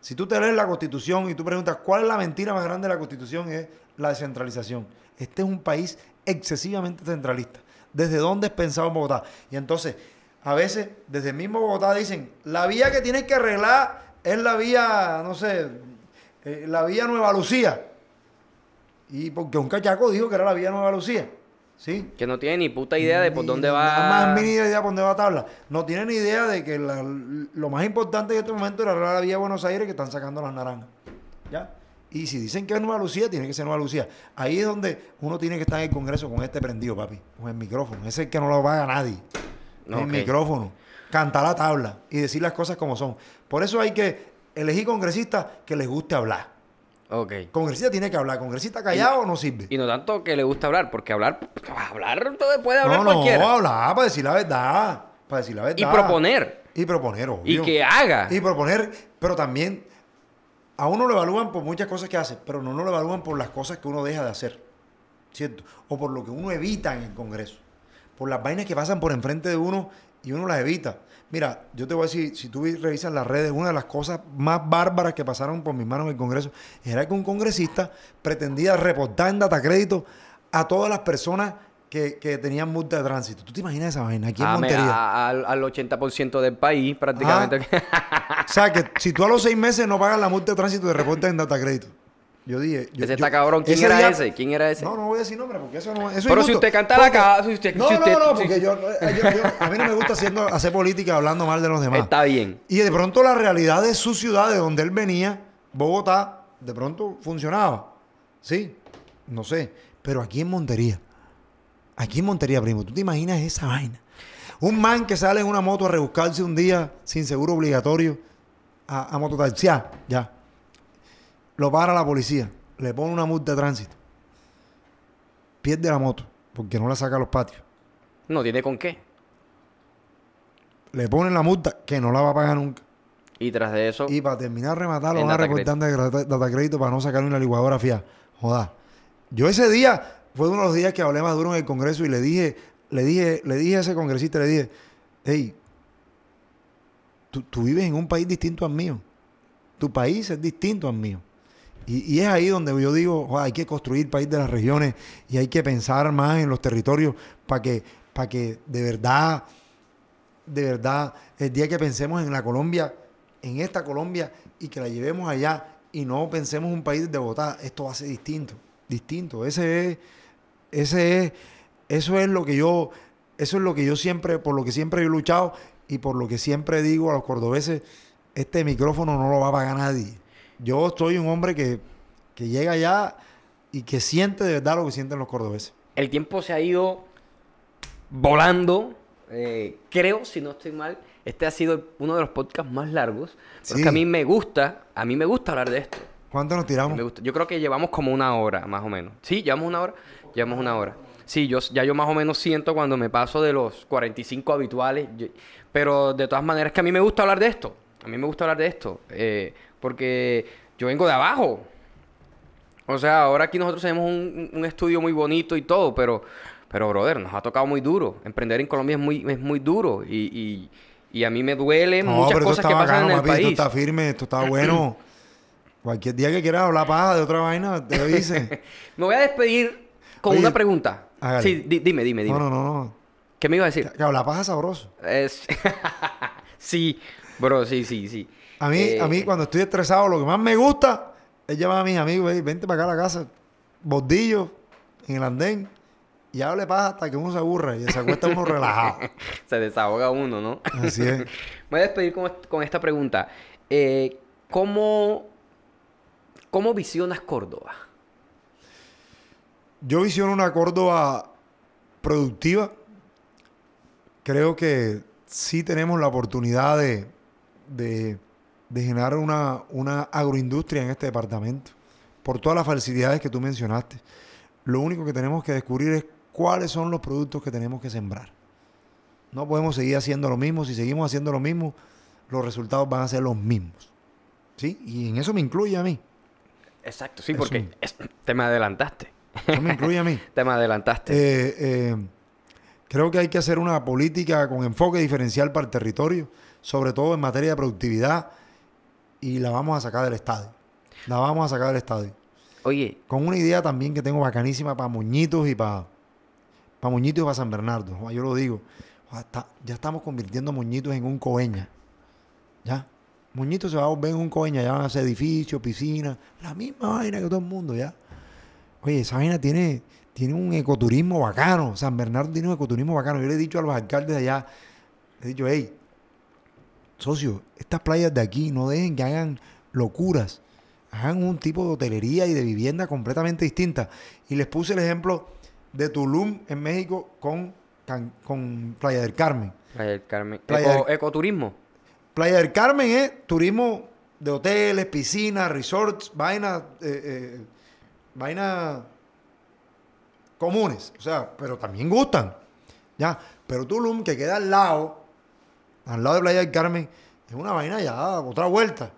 Si tú te lees la constitución y tú preguntas cuál es la mentira más grande de la constitución, es la descentralización. Este es un país excesivamente centralista. ¿Desde dónde es pensado en Bogotá? Y entonces, a veces, desde el mismo Bogotá dicen, la vía que tienes que arreglar es la vía, no sé, eh, la vía Nueva Lucía. Y porque un cachaco dijo que era la vía Nueva Lucía. ¿Sí? Que no tiene ni puta idea de por Ni- dónde Nada va. más mini idea por dónde va la tabla. No tienen ni idea de que la- lo más importante en este momento era la vía de Buenos Aires que están sacando las naranjas. ¿Ya? Y si dicen que es Nueva Lucía, tiene que ser Nueva Lucía. Ahí es donde uno tiene que estar en el Congreso con este prendido, papi. Con el micrófono. Ese es el que no lo paga nadie. Ok. El micrófono. Cantar la tabla y decir las cosas como son. Por eso hay que elegir congresistas que les guste hablar. Ok. Congresista tiene que hablar. Congresista callado no sirve. Y no tanto que le gusta hablar, porque hablar, hablar puede hablar no, no, cualquiera. hablar para decir la verdad. Para decir la verdad. y proponer. Y proponer, Y obvio. que haga. Y proponer, pero también a uno lo evalúan por muchas cosas que hace, pero no lo evalúan por las cosas que uno deja de hacer. ¿Cierto? O por lo que uno evita en el Congreso. Por las vainas que pasan por enfrente de uno y uno las evita. Mira, yo te voy a decir, si tú revisas las redes, una de las cosas más bárbaras que pasaron por mis manos en el Congreso era que un congresista pretendía reportar en data crédito a todas las personas que, que tenían multa de tránsito. ¿Tú te imaginas esa vaina aquí en A me- Montería? a- al, al 80% del país, prácticamente. O sea, que si tú a los seis meses no pagas la multa de tránsito, te reportan en data crédito. Yo dije. Yo, ese yo- está cabrón. ¿Quién era día- ese? ¿Quién era ese? No, no voy a decir nombre porque eso no eso es Pero si usted canta la Porque- ca- si usted- No, si no, usted- no, si- porque yo, yo- yo- a mí no me gusta haciendo, hacer política hablando mal de los demás. Está bien. Y de pronto la realidad de su ciudad, de donde él venía, Bogotá, de pronto funcionaba. Sí, no sé. Pero aquí en Montería, aquí en Montería, primo, ¿tú te imaginas esa vaina? Un man que sale en una moto a rebuscarse un día sin seguro obligatorio a, a mototaxiar, ya. Lo para la policía, le pone una multa de tránsito. Pierde la moto porque no la saca a los patios. No tiene con qué. Le ponen la multa que no la va a pagar nunca. Y tras de eso, Y para terminar rematar, lo van a reportar de data crédito para no sacar una licuadora fía. Joda. Yo ese día, fue uno de los días que hablé más duro en el Congreso y le dije, le dije, le dije a ese congresista, le dije, hey, tú, vives en un país distinto al mío. Tu país es distinto al mío. Y, es ahí donde yo digo, "Joda, hay que construir país de las regiones y hay que pensar más en los territorios para que, para que de verdad de verdad, el día que pensemos en la Colombia, en esta Colombia, y que la llevemos allá, y no pensemos un país de Bogotá, esto va a ser distinto, distinto. Ese es, ese es, eso es lo que yo, eso es lo que yo siempre, por lo que siempre he luchado, y por lo que siempre digo a los cordobeses, este micrófono no lo va a pagar nadie. Yo soy un hombre que, que llega allá y que siente de verdad lo que sienten los cordobeses. el tiempo se ha ido volando. Eh, creo, si no estoy mal, este ha sido uno de los podcasts más largos. Sí. que a mí me gusta, a mí me gusta hablar de esto. ¿Cuánto nos tiramos? Me gusta. Yo creo que llevamos como una hora, más o menos. Sí, llevamos una hora. Llevamos una hora. Sí, yo, ya yo más o menos siento cuando me paso de los 45 habituales. yo- pero de todas maneras que a mí me gusta hablar de esto. A mí me gusta hablar de esto. eh, porque yo vengo de abajo. O sea, ahora aquí nosotros tenemos un, un estudio muy bonito y todo, pero, pero, brother, nos ha tocado muy duro. Emprender en Colombia es muy, es muy duro. Y, y, y a mí me duelen muchas pero esto cosas que pasan en el papi, Esto país. está firme, esto está bueno. *clears throat* Cualquier día que quieras hablar paja de otra vaina, te dice. *laughs* Me voy a despedir con Oye, una pregunta. hágale. Sí, di- dime, dime, dime. no, no, no, no. ¿Qué me iba a decir? Que, que hablar paja sabroso. Es... *laughs* sí, bro, sí, sí, sí. A mí, Eh, a mí cuando estoy estresado, lo que más me gusta es llamar a mis amigos, "Ey, vente para acá a la casa, bordillo, en el andén, y hable paja hasta que uno se aburra y se acuesta uno relajado. *laughs* Se desahoga uno, ¿no? Así es. Me *laughs* voy a despedir con esta pregunta. Eh, ¿cómo, ¿Cómo visionas Córdoba? Yo visiono una Córdoba productiva. Creo que sí tenemos la oportunidad de, de- de generar una, una agroindustria en este departamento. Por todas las facilidades que tú mencionaste. Lo único que tenemos que descubrir es cuáles son los productos que tenemos que sembrar. No podemos seguir haciendo lo mismo. Si seguimos haciendo lo mismo, los resultados van a ser los mismos. ¿Sí? Y en eso me incluye a mí. Exacto, sí, Es porque un- es- te me adelantaste. Eso me incluye a mí. *laughs* Te me adelantaste. Eh, eh, creo que hay que hacer una política con enfoque diferencial para el territorio, sobre todo en materia de productividad, y la vamos a sacar del estadio. La vamos a sacar del estadio. Oye, Con una idea también que tengo bacanísima para Moñitos y para, para Moñitos y para San Bernardo. Joder, Yo lo digo. Está- ya estamos convirtiendo Moñitos en un coeña. Ya. Moñitos se va a volver en un coeña. Ya van a hacer edificios, piscinas. La misma vaina que todo el mundo, ya. Oye, esa vaina tiene, tiene un ecoturismo bacano. San Bernardo tiene un ecoturismo bacano. Yo le he dicho a los alcaldes de allá, le he dicho, hey, socio, estas playas de aquí no dejen que hagan locuras. Hagan un tipo de hotelería y de vivienda completamente distinta. Y les puse el ejemplo de Tulum en México con, Can- con Playa del Carmen. Playa del Carmen. Playa Eco- del- Ecoturismo. Playa del Carmen es turismo de hoteles, piscinas, resorts, vainas, eh, eh, vainas comunes. O sea, pero también gustan. Ya. Pero Tulum, que queda al lado, al lado de Playa del Carmen, es una vaina ya, otra vuelta.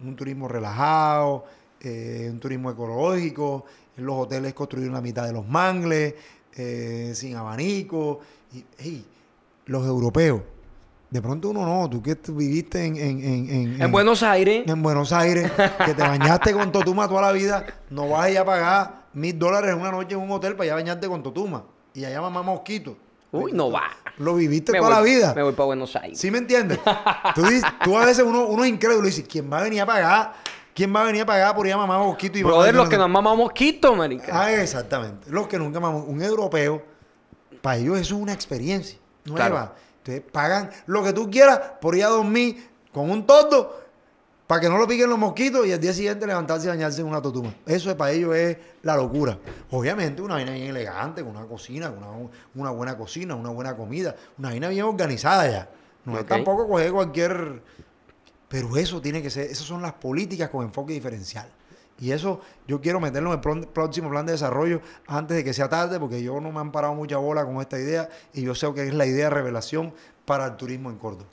Un turismo relajado, eh, un turismo ecológico, los hoteles construyeron la mitad de los mangles, eh, sin abanico. Y, los europeos. De pronto uno no, tú que viviste en, en, en, en- En Buenos Aires. en Buenos Aires, que te bañaste con Totuma toda la vida, no vas a ir a pagar mil dólares una noche en un hotel para ir a bañarte con Totuma. Y allá mamá mosquito. Uy, no va. Lo viviste Me toda la vida. Me voy para Buenos Aires. ¿Sí me entiendes? Tú, dices- tú a veces uno, uno es incrédulo y dices, ¿quién va a venir a pagar? ¿Quién va a venir a pagar por ir a mamá mosquito? Y Brother, los no que nos mamamos mosquitos, marica. Ah, exactamente. Los que nunca mamamos. Un europeo, para ellos eso es una experiencia nueva. Claro. Pagan lo que tú quieras por ir a dormir con un tordo para que no lo piquen los mosquitos y al día siguiente levantarse y bañarse en una totuma. Eso es, para ellos es la locura. Obviamente una vaina bien elegante, con una cocina, con una, una buena cocina, una buena comida, una vaina bien organizada ya. No es tampoco coger cualquier... Pero eso tiene que ser, esas son las políticas con enfoque diferencial. Y eso yo quiero meterlo en el próximo plan de desarrollo antes de que sea tarde, porque yo no me han parado mucha bola con esta idea y yo sé que es la idea de revelación para el turismo en Córdoba.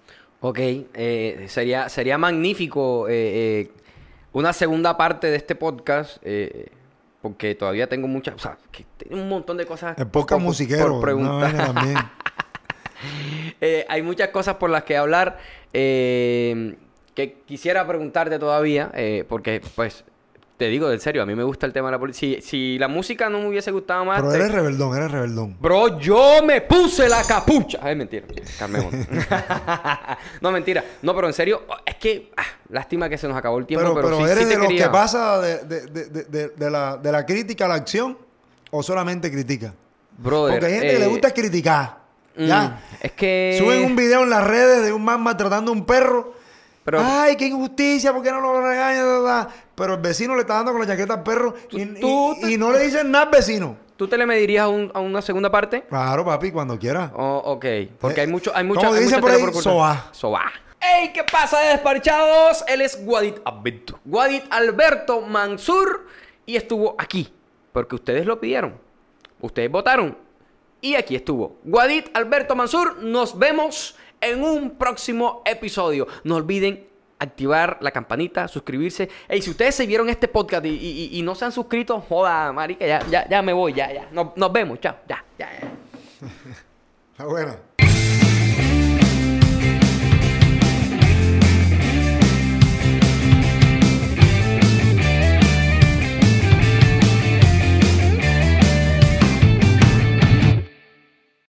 Ok, eh, sería, sería magnífico eh, eh, una segunda parte de este podcast, porque todavía tengo muchas, o sea, que tengo un montón de cosas El podcast por- musiquero, por preguntar. también. *laughs* Hay muchas cosas por las que hablar que quisiera preguntarte todavía, porque pues te digo en serio, a mí me gusta el tema de la política. Si, si la música no me hubiese gustado más, Pero te- eres rebeldón, eres rebeldón. Bro, yo me puse la capucha. Ay, mentira. Calmemos. *laughs* no, mentira. No, pero en serio, es que ah, lástima que se nos acabó el tiempo, Pero, pero, pero sí, eres sí de los quería. que pasa de, de- de- la, de la crítica a la acción o solamente critica. Brother, Porque hay gente que le eh, gusta criticar. mm, ¿ya? Es que Suben un video en las redes de un man maltratando a un perro. Pero- Ay, qué injusticia, ¿por qué no lo regaña? Pero el vecino le está dando con la chaqueta al perro y, y- tú- y no le dicen nada al vecino. ¿Tú te le medirías a, un- a una segunda parte? Claro, papi, cuando quiera. Oh, ok. Porque Eh, hay mucho, hay mucha, ¿cómo hay dicen mucha por tela ahí? ocultar. Soba. Soba. ¡Ey! ¿Qué pasa, despachados? Él es Guadit Alberto. Guadit Alberto Mansur. Y estuvo aquí. Porque ustedes lo pidieron. Ustedes votaron. Y aquí estuvo. Guadit Alberto Mansur. Nos vemos en un próximo episodio. No olviden activar la campanita, suscribirse. Ey, si ustedes se vieron este podcast y, y- no se han suscrito, joda, marica, ya, ya, ya me voy, ya, ya. Nos, nos vemos, chao, ya, ya, ya. *laughs* Está buena.